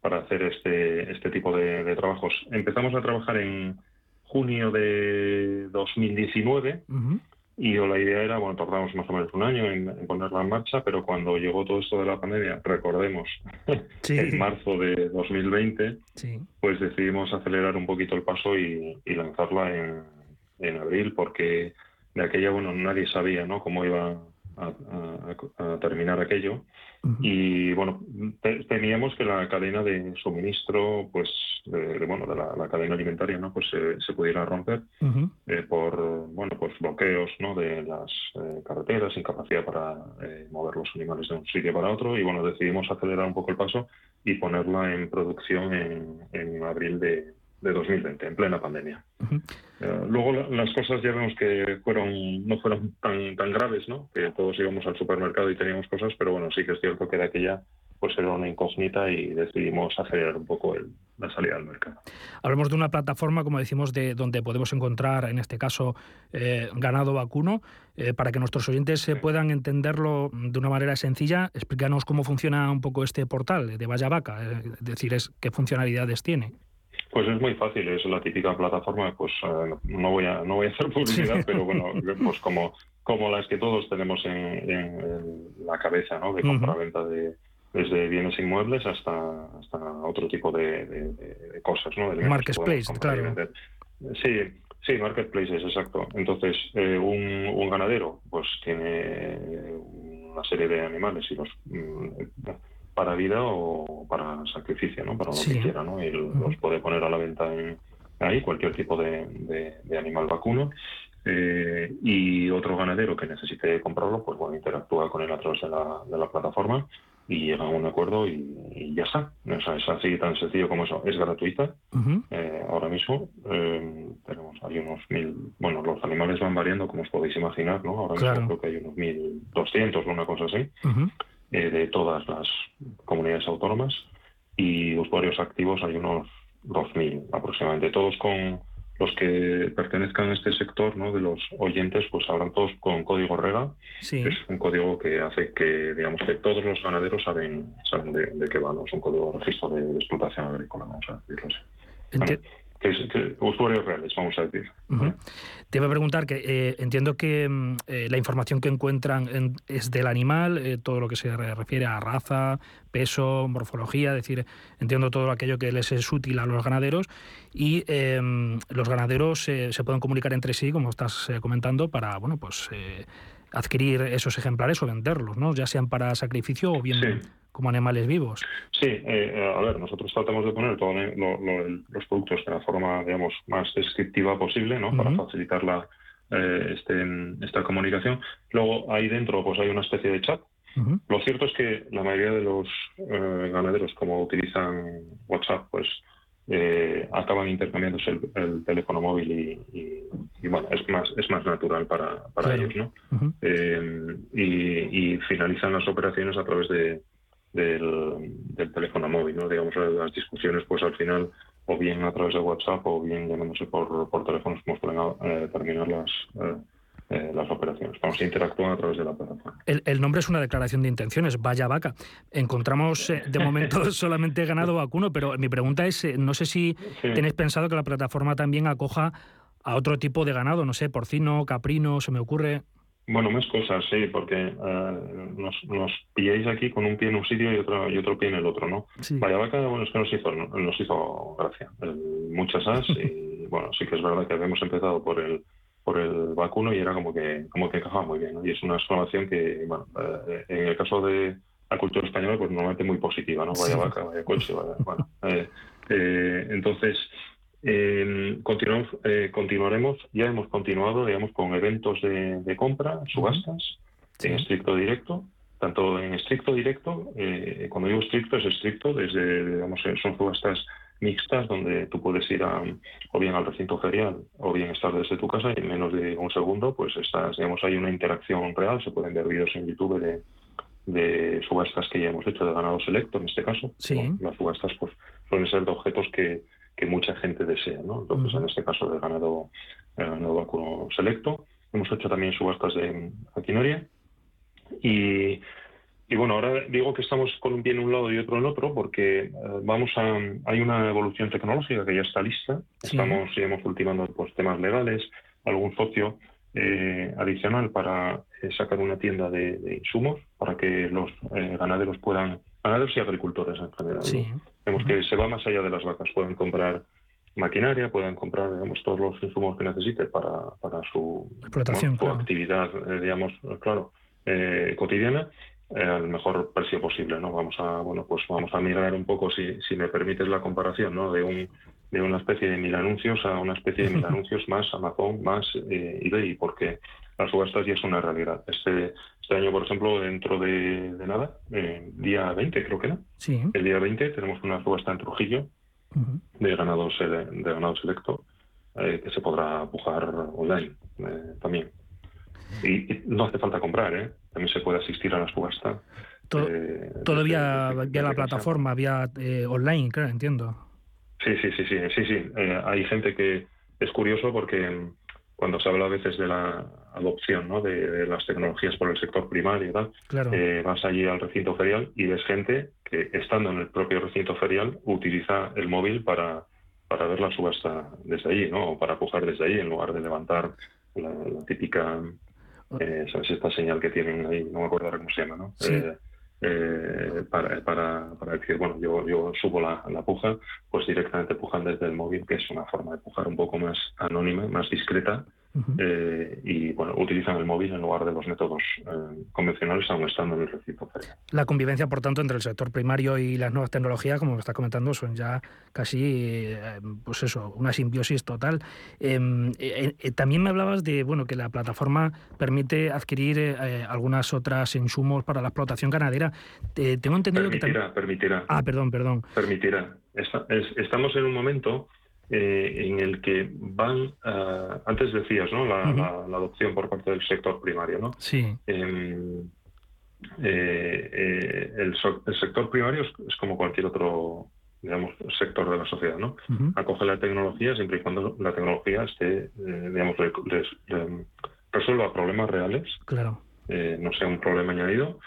para hacer este, este tipo de, de trabajos. Empezamos a trabajar en junio de 2019
Ujú.
Y la idea era, bueno, tardamos más o menos un año en, en ponerla en marcha, pero cuando llegó todo esto de la pandemia, recordemos, [laughs]
Sí.
en marzo de 2020,
Sí.
pues decidimos acelerar un poquito el paso y, y lanzarla en, en abril, porque de aquella, bueno, nadie sabía ¿no? cómo iba a, a- a terminar aquello. Y bueno, te- temíamos que la cadena de suministro, pues, de, de, bueno, de la, la cadena alimentaria, ¿no? Pues se, se pudiera romper eh, por, bueno, pues bloqueos, ¿no? De las eh, carreteras, incapacidad para eh, mover los animales de un sitio para otro. Y bueno, decidimos acelerar un poco el paso y ponerla en producción en, en abril de, de 2020, en plena pandemia. Eh, luego la- las cosas ya vemos que fueron no fueron tan tan graves, ¿no? Que todos íbamos al supermercado y teníamos cosas, pero bueno, sí que es cierto que de aquella pues era una incógnita y decidimos acelerar un poco el- la salida al mercado.
Hablamos de una plataforma, como decimos, de donde podemos encontrar, en este caso, eh, ganado vacuno. Eh, para que nuestros oyentes eh, puedan entenderlo de una manera sencilla, explícanos cómo funciona un poco este portal de Vaya Vaca, es decir, es, qué funcionalidades tiene.
Pues es muy fácil, es la típica plataforma, pues eh, no voy a no voy a hacer publicidad, pero bueno, [laughs] pues como como las que todos tenemos en, en- en la cabeza, ¿no? De compra-venta de desde bienes inmuebles hasta hasta otro tipo de, de- de- de cosas, ¿no? De
Marketplace, claro.
Sí, sí, marketplaces, exacto. Entonces, eh, un, un ganadero, pues tiene una serie de animales y los mm, para vida o para sacrificio, ¿no? Para lo
Sí.
que quiera, ¿no? Y los puede poner a la venta en, ahí, cualquier tipo de, de- de animal vacuno. Eh, y otro ganadero que necesite comprarlo, pues bueno, interactúa con él a través de la, de la plataforma y llega a un acuerdo y, y ya está. O sea, es así tan sencillo como eso. Es gratuita. Eh, ahora mismo eh, tenemos hay unos mil, bueno, los animales van variando como os podéis imaginar, ¿no? Ahora
Claro.
mismo creo que hay unos mil doscientos o una cosa así. Eh, de todas las comunidades autónomas y usuarios activos hay unos 2.000 aproximadamente, todos con los que pertenezcan a este sector, ¿no? De los oyentes, pues hablan todos con código REGA,
Sí.
que es un código que hace que, digamos, que todos los ganaderos saben, saben de, de qué va, ¿no? Es un código de registro de, de explotación agrícola, vamos a decirlo así.
Enti-
Que es, que usuarios reales, vamos a decir.
Ujú. Te iba a preguntar que eh, entiendo que mm, eh, la información que encuentran en- es del animal, eh, todo lo que se re- refiere a raza, peso, morfología, es decir, entiendo todo aquello que les es útil a los ganaderos y eh, los ganaderos se pueden comunicar entre sí, como estás eh, comentando, para bueno pues eh, adquirir esos ejemplares o venderlos, ¿no? ya sean para sacrificio o bien como animales vivos.
Sí, eh, a ver, nosotros tratamos de poner todos los productos de la forma, digamos, más descriptiva posible, ¿no? Para facilitar la, eh, este, esta comunicación. Luego, ahí dentro, pues hay una especie de chat. Lo cierto es que la mayoría de los eh, ganaderos, como utilizan WhatsApp, pues eh, acaban intercambiándose el, el teléfono móvil y, y- y, bueno, es más, es más natural para, para
Claro.
ellos, ¿no? Eh, y, y finalizan las operaciones a través de, del, del teléfono móvil, ¿no? Digamos, las discusiones, pues al final, o bien a través de WhatsApp o bien llamándose por, por teléfonos, como suelen eh, terminar las, eh, las operaciones. Vamos a interactuar a través de la plataforma.
El, el nombre es una declaración de intenciones, vaya vaca. Encontramos eh, de momento [laughs] solamente ganado vacuno, pero mi pregunta es, eh, no sé si tenéis pensado que la plataforma también acoja a otro tipo de ganado, no sé, porcino, caprino, se me ocurre.
Bueno, más cosas, sí, porque nos, nos pilláis aquí con un pie en un sitio y otro, y otro pie en el otro, ¿no? Vaya vaca, bueno, es que nos hizo, nos hizo gracia. Eh, muchas as [laughs] y bueno, sí que es verdad que habíamos empezado por el por el vacuno y era como que como que encajaba muy bien, ¿no? Y es una exclamación que, bueno, eh, en el caso de la cultura española, pues normalmente muy positiva, ¿no? Vaya vaca, vaya coche, vaya, bueno. eh, eh, entonces, eh, continuamos, eh, continuaremos, ya hemos continuado, digamos, con eventos de, de compra, subastas, en estricto directo, tanto en estricto directo, eh, cuando digo estricto es estricto, desde, digamos, son subastas mixtas donde tú puedes ir a, o bien al recinto ferial o bien estar desde tu casa y en menos de un segundo pues estás, digamos, hay una interacción real, se pueden ver vídeos en YouTube de, de subastas que ya hemos hecho de ganado selecto en este caso.
Sí.
Las subastas pues suelen ser de objetos que, que mucha gente desea, ¿no? Entonces, en este caso del ganado, el ganado vacuno selecto. Hemos hecho también subastas de maquinaria y, y bueno, ahora digo que estamos con un pie en un lado y otro en otro porque eh, vamos a hay una evolución tecnológica que ya está lista.
Sí.
Estamos digamos ultimando pues temas legales, algún socio eh, adicional para eh, sacar una tienda de, de insumos para que los eh, ganaderos puedan ganaderos y agricultores en general. ¿no? Vemos que se va más allá de las vacas, pueden comprar maquinaria, pueden comprar digamos, todos los insumos que necesiten para, para su,
Explotación,
su
claro.
actividad, digamos, claro, eh, cotidiana al mejor precio posible, ¿no? Vamos a, bueno, pues vamos a mirar un poco, si, si me permites la comparación, ¿no? De un de una especie de mil anuncios a una especie de mil [laughs] anuncios más Amazon, más eh, eBay, porque las subastas ya es una realidad. Este, este año, por ejemplo, dentro de, de nada, eh, día 20 creo que era,
Sí.
el día 20 tenemos una subasta en Trujillo de ganado, de ganado selecto eh, que se podrá pujar online eh, también. Y, y no hace falta comprar, ¿eh? También se puede asistir a la subasta.
Todo,
eh, desde-
vía, la plataforma, vía eh, online, claro, entiendo.
Sí, sí, sí, sí, sí, sí. Eh, hay gente que es curioso porque mm, cuando se habla a veces de la adopción ¿no? de, las tecnologías por el sector primario y tal,
Claro.
vas allí al recinto ferial y ves gente que estando en el propio recinto ferial utiliza el móvil para, para ver la subasta desde allí, ¿no? O para pujar desde allí en lugar de levantar la, la típica, eh, ¿sabes? Esta señal que tienen ahí, no me acuerdo ahora cómo se llama, ¿no?
Sí.
Eh, eh, para, para, para decir, bueno, yo, yo subo la, la puja, pues directamente pujan desde el móvil, que es una forma de pujar un poco más anónima, más discreta, eh, y bueno, utilizan el móvil en lugar de los métodos eh, convencionales, aún estando en el recinto ferial.
La convivencia, por tanto, entre el sector primario y las nuevas tecnologías, como me está comentando, son ya casi, eh, pues eso, una simbiosis total. Eh, también me hablabas de, bueno, que la plataforma permite adquirir algunas otras insumos para la explotación ganadera. Tengo entendido que también...
Permitirá, permitirá.
Ah, perdón, perdón.
permitirá. Esta- es- estamos en un momento eh, en el que van, ah, antes decías, ¿no? La,
Ujú.
la- la adopción por parte del sector primario, ¿no?
Sí.
Em, eh, eh, el, so- el sector primario es, es como cualquier otro, digamos, sector de la sociedad, ¿no?
Ujú.
Acoge la tecnología siempre y cuando la tecnología esté, digamos, les- resuelva problemas reales
Claro.
no sea un problema añadido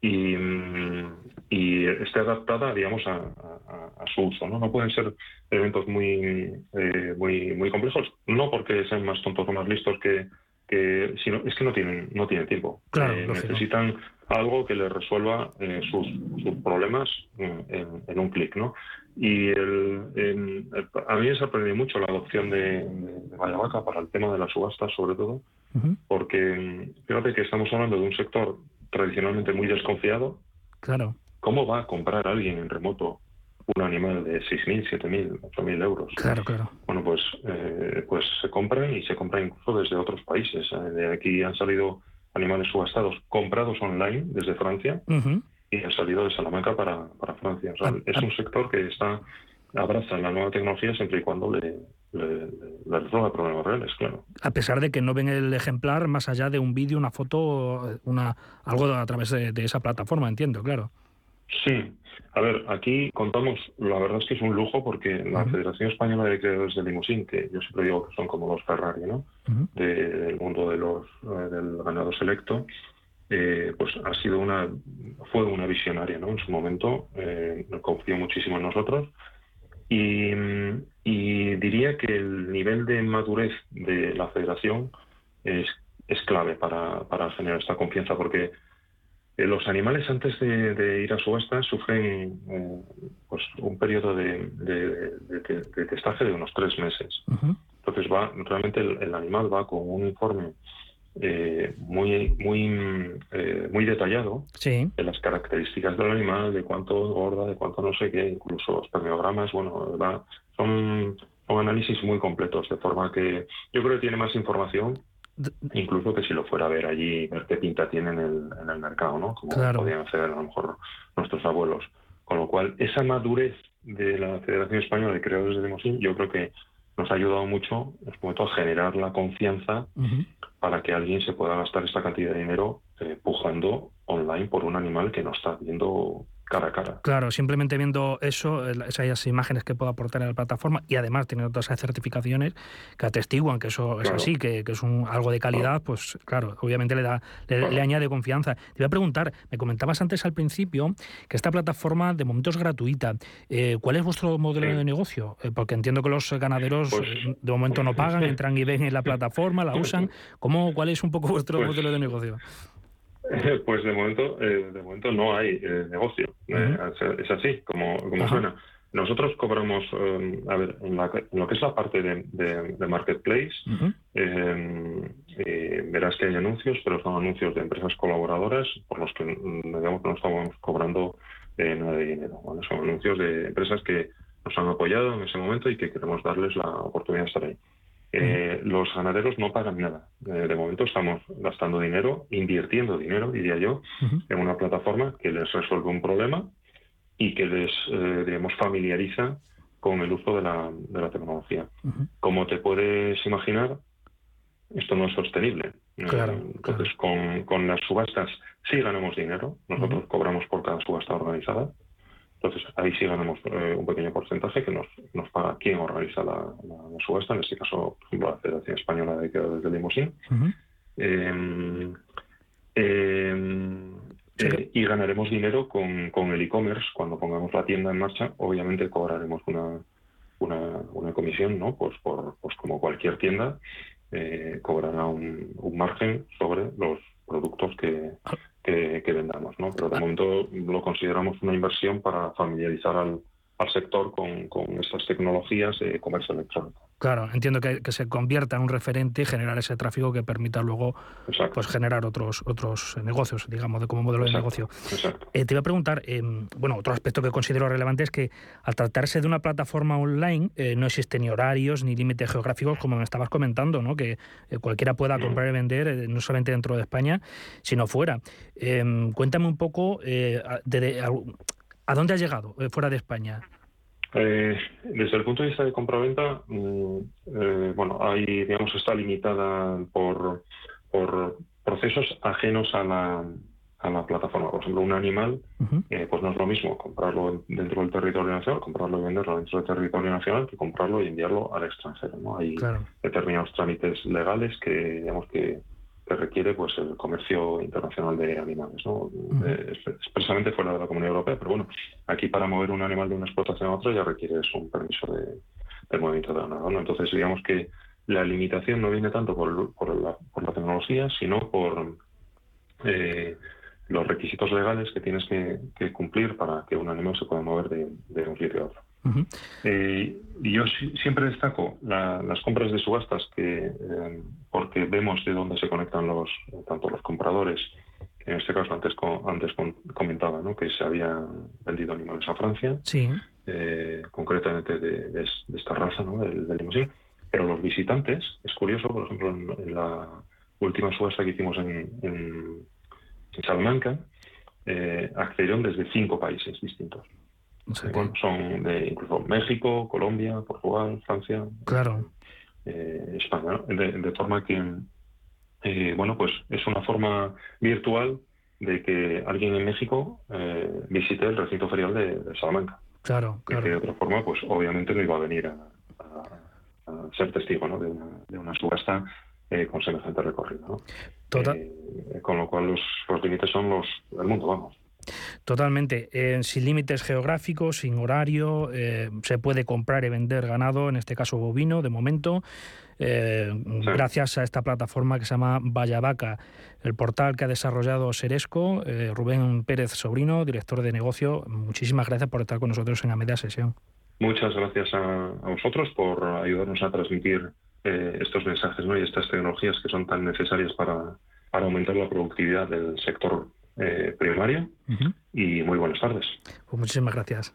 y, mm, y esté adaptada, digamos, a, a- a su uso. ¿no? no pueden ser elementos muy, eh, muy, muy complejos, no porque sean más tontos o más listos que, que sino es que no tienen, no tienen tiempo.
Claro,
Eh, necesitan algo que les resuelva eh, sus, sus problemas mm, en, en un clic, ¿no? Y el, el- a mí me sorprendió mucho la adopción de, de, Vaca para el tema de las subastas, sobre todo, porque mm, fíjate que estamos hablando de un sector tradicionalmente muy desconfiado.
Claro.
¿Cómo va a comprar alguien en remoto un animal de 6.000, 7.000, 8.000 euros?
Claro, claro.
Bueno, pues, eh, pues se compran y se compran incluso desde otros países. Eh, De aquí han salido animales subastados comprados online desde Francia y han salido de Salamanca para, para Francia. O sea,
Ah,
es un sector que está abraza la nueva tecnología siempre y cuando le, le, le resuelva problemas reales, claro.
A pesar de que no ven el ejemplar más allá de un vídeo, una foto, una algo a través de, de esa plataforma, entiendo, claro.
Sí, a ver, aquí contamos, la verdad es que es un lujo porque la Federación Española de Creadores de Limusín, que yo siempre digo que son como los Ferrari, ¿no? De- del mundo de los, eh, del ganado selecto, eh, pues ha sido una, fue una visionaria, ¿no? En su momento, eh, confió muchísimo en nosotros y, y diría que el nivel de madurez de la Federación es, es clave para, para generar esta confianza porque eh, los animales antes de, de ir a subasta sufren eh, pues un periodo de, de- testaje de unos tres meses. Entonces va realmente el, el animal va con un informe eh, muy muy eh, muy detallado
Sí.
de las características del animal, de cuánto engorda, de cuánto no sé qué, incluso espermiogramas, bueno, va- son, son análisis muy completos, de forma que yo creo que tiene más información incluso que si lo fuera a ver allí, ver qué pinta tiene en el, en el mercado, ¿no? Como
Claro.
podían hacer a lo mejor nuestros abuelos. Con lo cual, esa madurez de la Federación Española de Creadores de Limosín, yo creo que nos ha ayudado mucho este momento a generar la confianza para que alguien se pueda gastar esta cantidad de dinero eh, pujando online por un animal que no está viendo cara a cara.
Claro, simplemente viendo eso, esas imágenes que puedo aportar en la plataforma y además teniendo todas esas certificaciones que atestiguan que eso es así, que, es un, algo de calidad, pues claro, obviamente le da le, añade confianza. Te voy a preguntar, me comentabas antes al principio que esta plataforma de momento es gratuita. Eh, ¿Cuál es vuestro modelo de negocio? Eh, porque entiendo que los ganaderos
Pues,
eh, de momento no pagan, entran y ven en la [laughs] plataforma, la usan. ¿Cómo, ¿Cuál es un poco vuestro
Pues,
modelo de negocio? [laughs]
Pues de momento, eh, de momento no hay eh, negocio. Eh, es- así, como, como suena. Nosotros cobramos, eh, a ver, en, la- en lo que es la parte de, de- de marketplace, eh, eh, verás que hay anuncios, pero son anuncios de empresas colaboradoras por los que mm, digamos que no estamos cobrando nada de dinero. ¿vale? Son anuncios de empresas que nos han apoyado en ese momento y que queremos darles la oportunidad de estar ahí. Eh, los ganaderos no pagan nada. Eh, de momento estamos gastando dinero, invirtiendo dinero, diría yo, en una plataforma que les resuelve un problema y que les, eh, digamos, familiariza con el uso de la, de la tecnología. Como te puedes imaginar, esto no es sostenible. Eh,
Claro,
Entonces, Con, con las subastas sí ganamos dinero. Nosotros cobramos por cada subasta organizada. Entonces, ahí sí ganamos eh, un pequeño porcentaje que nos, nos paga quien organiza la, la- la subasta, en este caso, por ejemplo, la Federación Española de Creadores de Limosín. Eh, eh, eh, y ganaremos dinero con, con el e-commerce. Cuando pongamos la tienda en marcha, obviamente cobraremos una, una, una comisión, ¿no? Pues, por, pues como cualquier tienda, eh, cobrará un, un margen sobre los productos que, que, que vendamos, ¿no? Pero de momento lo consideramos una inversión para familiarizar al, al sector con, con estas tecnologías de comercio electrónico.
Claro, entiendo que, que se convierta en un referente y generar ese tráfico que permita luego pues generar otros otros negocios, digamos, de como modelo de negocio. Eh, te iba a preguntar, eh, bueno, otro aspecto que considero relevante es que al tratarse de una plataforma online eh, no existen ni horarios ni límites geográficos, como me estabas comentando, ¿no? que eh, cualquiera pueda comprar y vender, eh, no solamente dentro de España, sino fuera. Eh, cuéntame un poco eh, de- de- a, dónde has llegado eh, fuera de España.
Eh, desde el punto de vista de compraventa, mm, eh, bueno, hay, digamos, está limitada por, por procesos ajenos a la, a la plataforma. Por ejemplo, un animal, eh, pues no es lo mismo comprarlo dentro del territorio nacional, comprarlo y venderlo dentro del territorio nacional, que comprarlo y enviarlo al extranjero. ¿no? Hay
Claro.
determinados trámites legales que, digamos, que, que requiere pues el comercio internacional de animales, ¿no? Eh, exp- expresamente fuera de la Comunidad Europea, pero bueno, aquí para mover un animal de una explotación a otra ya requieres un permiso de, movimiento de ganado, ¿no? Entonces, digamos que la limitación no viene tanto por, por, la, por la tecnología, sino por eh, los requisitos legales que tienes que, que cumplir para que un animal se pueda mover de, de un sitio a otro. Eh, y yo si- siempre destaco la- las compras de subastas que eh, porque vemos de dónde se conectan los tanto los compradores en este caso antes antes comentaba ¿no? que se habían vendido animales a Francia
Sí.
eh, concretamente de, de es- de esta raza ¿no? del, del limosín pero los visitantes es curioso por ejemplo en, en la última subasta que hicimos en, en, en Salamanca accedieron desde cinco países distintos bueno, son de incluso México, Colombia, Portugal, Francia,
Claro.
eh, España, ¿no? de, de forma que, eh, bueno, pues es una forma virtual de que alguien en México eh, visite el recinto ferial de, de Salamanca.
Claro,
Que de otra forma, pues obviamente no iba a venir a, a- a ser testigo ¿no? de, una, de una subasta eh, con semejante recorrido. ¿no?
Total-
Eh, con lo cual los, los límites son los del mundo, vamos.
Totalmente, eh, sin límites geográficos, sin horario, eh, se puede comprar y vender ganado, en este caso bovino, de momento, eh, gracias a esta plataforma que se llama Vallabaca, el portal que ha desarrollado Seresco, eh, Rubén Pérez Sobrino, director de negocio. Muchísimas gracias por estar con nosotros en la media sesión.
Muchas gracias a, a vosotros por ayudarnos a transmitir eh, estos mensajes ¿no? y estas tecnologías que son tan necesarias para, para aumentar la productividad del sector eh, primario. Y muy buenas tardes.
Pues muchísimas gracias.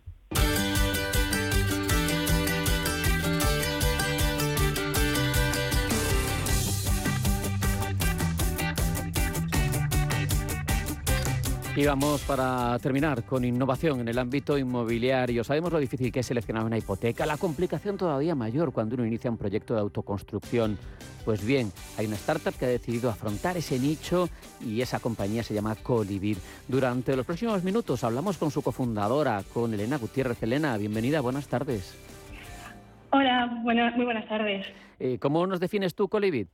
Y vamos para terminar con innovación en el ámbito inmobiliario. Sabemos lo difícil que es seleccionar una hipoteca, la complicación todavía mayor cuando uno inicia un proyecto de autoconstrucción. Pues bien, hay una startup que ha decidido afrontar ese nicho y esa compañía se llama Colibir. Durante los próximos minutos hablamos con su cofundadora, con Elena Gutiérrez. Elena, bienvenida, buenas tardes.
Hola, muy buenas tardes.
Eh, ¿Cómo nos defines tú, Colibir?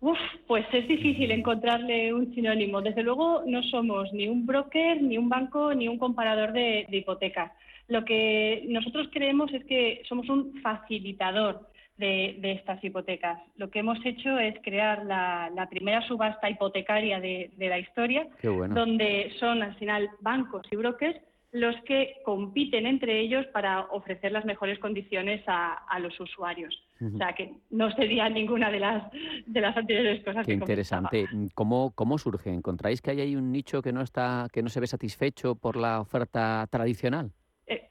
Uf, pues es difícil encontrarle un sinónimo. Desde luego no somos ni un broker, ni un banco, ni un comparador de, hipotecas. Lo que nosotros creemos es que somos un facilitador de, estas hipotecas. Lo que hemos hecho es crear la, primera subasta hipotecaria de, la historia, donde son al final bancos y brokers los que compiten entre ellos para ofrecer las mejores condiciones a, los usuarios. O sea, que no sería ninguna de las, de las anteriores cosas
Qué interesante. ¿Cómo, ¿Cómo surge? ¿Encontráis que hay un nicho que no, está, que no se ve satisfecho por la oferta tradicional?
Eh,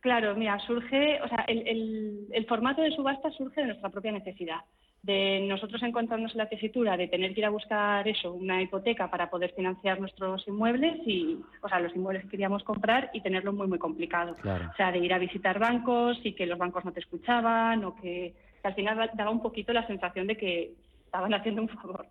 claro, mira, surge, o sea, el, el formato de subasta surge de nuestra propia necesidad de nosotros encontrarnos en la tesitura de tener que ir a buscar eso, una hipoteca para poder financiar nuestros inmuebles y, o sea, los inmuebles que queríamos comprar y tenerlo muy, muy complicado. O sea, de ir a visitar bancos y que los bancos no te escuchaban o que, al final daba un poquito la sensación de que estaban haciendo un favor.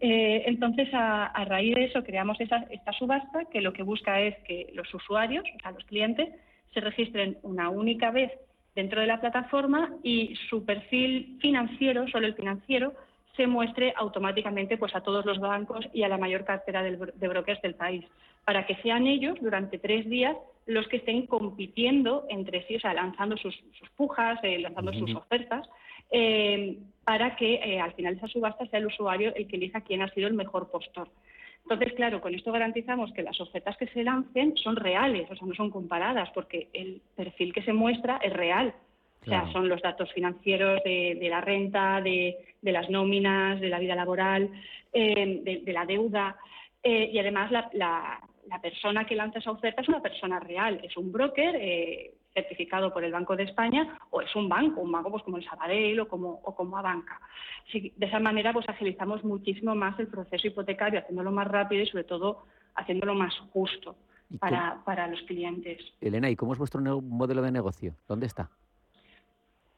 Eh, entonces, a, a, raíz de eso, creamos esa, esta subasta que lo que busca es que los usuarios, o sea, los clientes, se registren una única vez dentro de la plataforma y su perfil financiero, solo el financiero, se muestre automáticamente pues, a todos los bancos y a la mayor cartera de brokers del país, para que sean ellos durante tres días los que estén compitiendo entre sí, o sea, lanzando sus, pujas, eh, lanzando sus ofertas, eh, para que eh, al final de esa subasta sea el usuario el que elija quién ha sido el mejor postor. Entonces, claro, con esto garantizamos que las ofertas que se lancen son reales, o sea, no son comparadas, porque el perfil que se muestra es real. O sea, son los datos financieros de, la renta, de, las nóminas, de la vida laboral, eh, de, la deuda. Eh, y además, la, persona que lanza esa oferta es una persona real, es un broker eh, certificado por el Banco de España o es un banco, un banco pues como el Sabadell o como, o como Abanca. de esa manera pues agilizamos muchísimo más el proceso hipotecario, haciéndolo más rápido y sobre todo haciéndolo más justo para, para los clientes.
Elena, ¿y cómo es vuestro modelo de negocio? ¿Dónde está?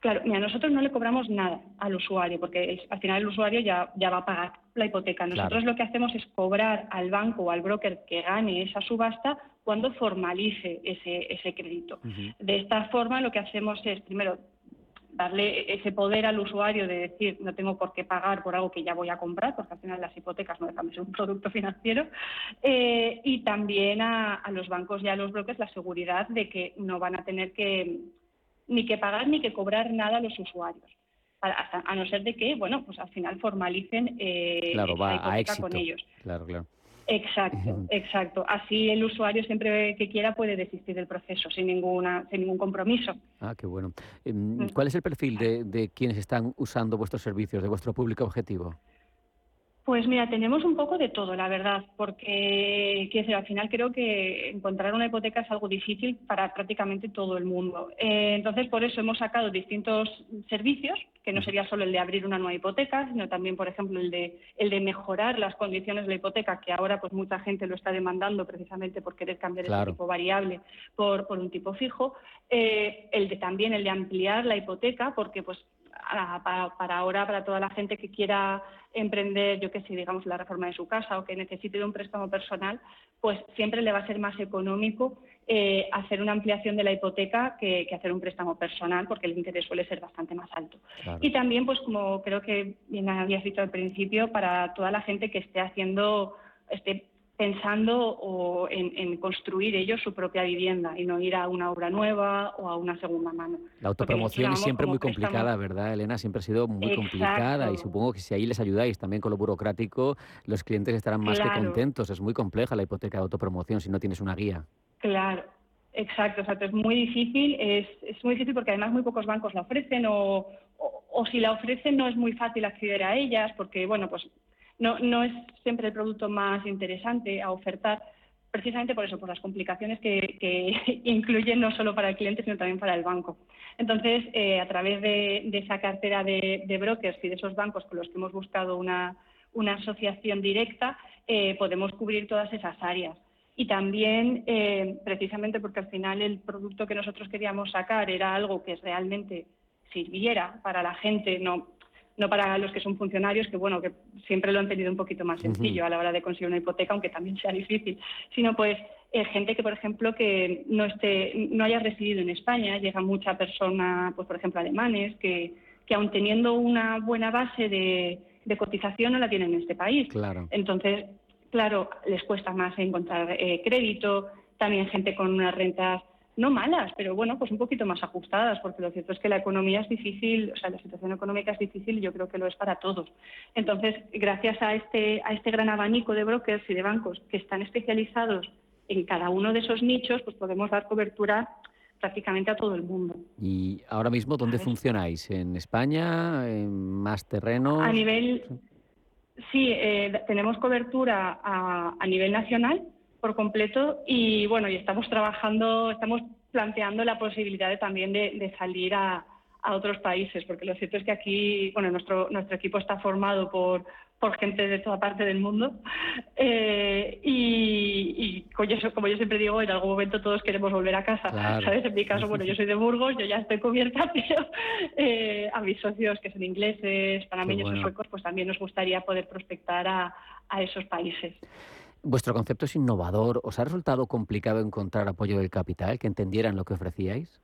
Claro, mira, nosotros no le cobramos nada al usuario, porque al final el usuario ya, ya va a pagar la hipoteca. Nosotros lo que hacemos es cobrar al banco o al broker que gane esa subasta cuando formalice ese, ese crédito. De esta forma lo que hacemos es, primero, darle ese poder al usuario de decir no tengo por qué pagar por algo que ya voy a comprar, porque al final las hipotecas no dejan de ser un producto financiero, eh, y también a, a, los bancos y a los brokers la seguridad de que no van a tener que ni que pagar ni que cobrar nada a los usuarios. A, no ser de que, bueno, pues al final formalicen eh,
claro, va a éxito.
con ellos.
Claro, claro.
Exacto, exacto. Así el usuario siempre que quiera puede desistir del proceso sin ninguna, sin ningún compromiso.
Ah, qué bueno. Em, mm. ¿Cuál es el perfil de, de quienes están usando vuestros servicios, de vuestro público objetivo?
Pues mira, tenemos un poco de todo, la verdad, porque al final creo que encontrar una hipoteca es algo difícil para prácticamente todo el mundo. Eh, entonces, por eso hemos sacado distintos servicios, que no sería solo el de abrir una nueva hipoteca, sino también, por ejemplo, el de, el de mejorar las condiciones de la hipoteca, que ahora pues mucha gente lo está demandando precisamente por querer cambiar el tipo variable por, por un tipo fijo. Eh, el de también el de ampliar la hipoteca, porque pues para, ahora, para toda la gente que quiera emprender, yo que sé, digamos, la reforma de su casa o que necesite de un préstamo personal, pues siempre le va a ser más económico eh, hacer una ampliación de la hipoteca que, hacer un préstamo personal, porque el interés suele ser bastante más alto. Y también, pues como creo que bien habías dicho al principio, para toda la gente que esté haciendo, esté pensando o en, construir ellos su propia vivienda y no ir a una obra nueva o a una segunda mano.
La autopromoción es siempre muy complicada, ¿verdad, Elena? Siempre ha sido muy complicada y supongo que si ahí les ayudáis también con lo burocrático, los clientes estarán más que contentos. Es muy compleja la hipoteca de autopromoción si no tienes una guía.
Claro. Exacto, exacto, es muy difícil, es, es muy difícil porque además muy pocos bancos la ofrecen o, o si la ofrecen no es muy fácil acceder a ellas porque, bueno, pues no, no es siempre el producto más interesante a ofertar, precisamente por eso, por las complicaciones que, [laughs] incluyen no solo para el cliente, sino también para el banco. Entonces, eh, a través de, esa cartera de, brokers y de esos bancos con los que hemos buscado una, asociación directa, eh, podemos cubrir todas esas áreas. Y también, eh, precisamente porque al final el producto que nosotros queríamos sacar era algo que realmente sirviera para la gente, no, no para los que son funcionarios, que bueno, que siempre lo han tenido un poquito más sencillo a la hora de conseguir una hipoteca, aunque también sea difícil, sino pues eh, gente que, por ejemplo, que no esté, no haya residido en España, llega mucha persona, pues por ejemplo, alemanes, que, que aun teniendo una buena base de, de cotización no la tienen en este país.
Claro.
Entonces, claro, les cuesta más encontrar eh, crédito, también gente con unas rentas no malas, pero bueno, pues un poquito más ajustadas, porque lo cierto es que la economía es difícil, o sea, la situación económica es difícil y yo creo que lo es para todos. Entonces, gracias a este, a este gran abanico de brokers y de bancos que están especializados en cada uno de esos nichos, pues podemos dar cobertura prácticamente a todo el mundo.
¿Y ahora mismo dónde funcionáis? ¿En España? ¿En más terreno?
A nivel, sí, eh, tenemos cobertura a, a nivel nacional por completo y bueno, y estamos trabajando, estamos planteando la posibilidad de, también de, de salir a, a otros países, porque lo cierto es que aquí, bueno, nuestro, nuestro equipo está formado por, por gente de toda parte del mundo. [laughs] Eh, y, y como, yo, como yo siempre digo, en algún momento todos queremos volver a casa.
Claro.
¿sabes? En mi caso, bueno, yo soy de Burgos, yo ya estoy cubierta, [laughs] pero eh, a mis socios que son ingleses, panameños
bueno.
o suecos, pues también nos gustaría poder prospectar a, a esos países.
Vuestro concepto es innovador. ¿Os ha resultado complicado encontrar apoyo del capital, que entendieran lo que ofrecíais?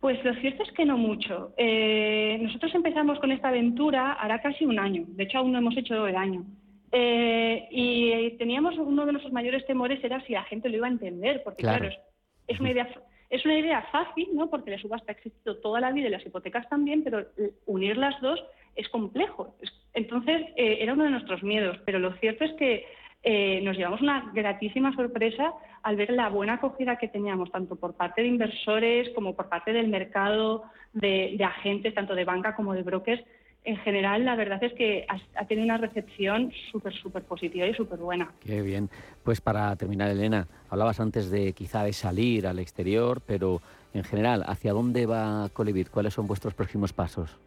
Pues lo cierto es que no mucho. Eh, nosotros empezamos con esta aventura hará casi un año. De hecho, aún no hemos hecho el año. Eh, y teníamos uno de nuestros mayores temores era si la gente lo iba a entender, porque
Claro.
claro, es, es una idea es una idea fácil, ¿no? Porque la subasta ha existido toda la vida y las hipotecas también, pero unir las dos es complejo. Es- Entonces eh, era uno de nuestros miedos, pero lo cierto es que eh, nos llevamos una gratísima sorpresa al ver la buena acogida que teníamos, tanto por parte de inversores como por parte del mercado, de, agentes, tanto de banca como de brokers. En general, la verdad es que ha, ha tenido una recepción súper, súper positiva y súper buena.
Qué bien. Pues para terminar, Elena, hablabas antes de quizá de salir al exterior, pero en general, ¿hacia dónde va Colibit? ¿Cuáles son vuestros próximos pasos?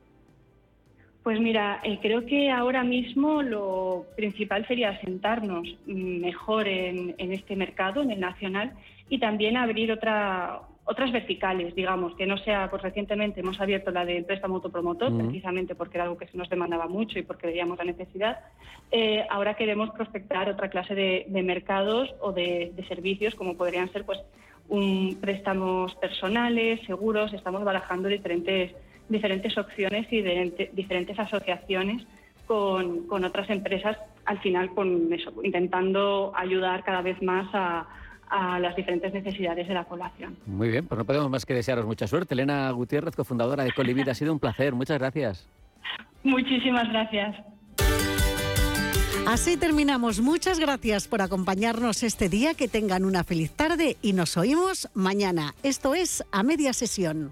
Pues mira, eh, creo que ahora mismo lo principal sería sentarnos mm, mejor en, en este mercado, en el nacional, y también abrir otra, otras verticales, digamos, que no sea, pues recientemente hemos abierto la del préstamo autopromotor,
Ujú.
precisamente porque era algo que se nos demandaba mucho y porque veíamos la necesidad. Eh, ahora queremos prospectar otra clase de, de mercados o de, de servicios, como podrían ser, pues, un préstamos personales, seguros. Estamos barajando diferentes diferentes opciones y de, diferentes asociaciones con, con otras empresas, al final con eso, intentando ayudar cada vez más a, a las diferentes necesidades de la población.
Muy bien, pues no podemos más que desearos mucha suerte. Elena Gutiérrez, cofundadora de Colibit, ha sido un placer. Muchas gracias.
Muchísimas gracias.
Así terminamos. Muchas gracias por acompañarnos este día. Que tengan una feliz tarde y nos oímos mañana. Esto es A Media Sesión.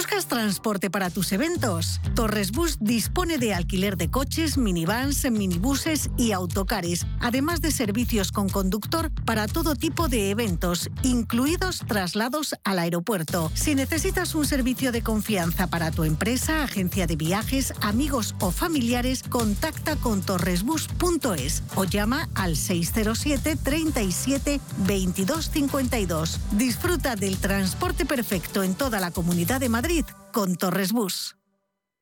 ¿Buscas transporte para tus eventos? Torres Bus dispone de alquiler de coches, minivans, minibuses y autocares, además de servicios con conductor para todo tipo de eventos, incluidos traslados al aeropuerto. Si necesitas un servicio de confianza para tu empresa, agencia de viajes, amigos o familiares, contacta con torresbus.es o llama al 607 37 22 52. Disfruta del transporte perfecto en toda la comunidad de Con Torres Bus.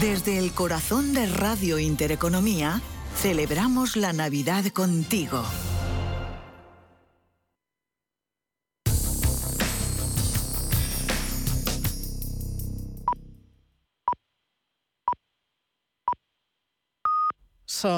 Desde el corazón de Radio Intereconomía, celebramos la Navidad contigo.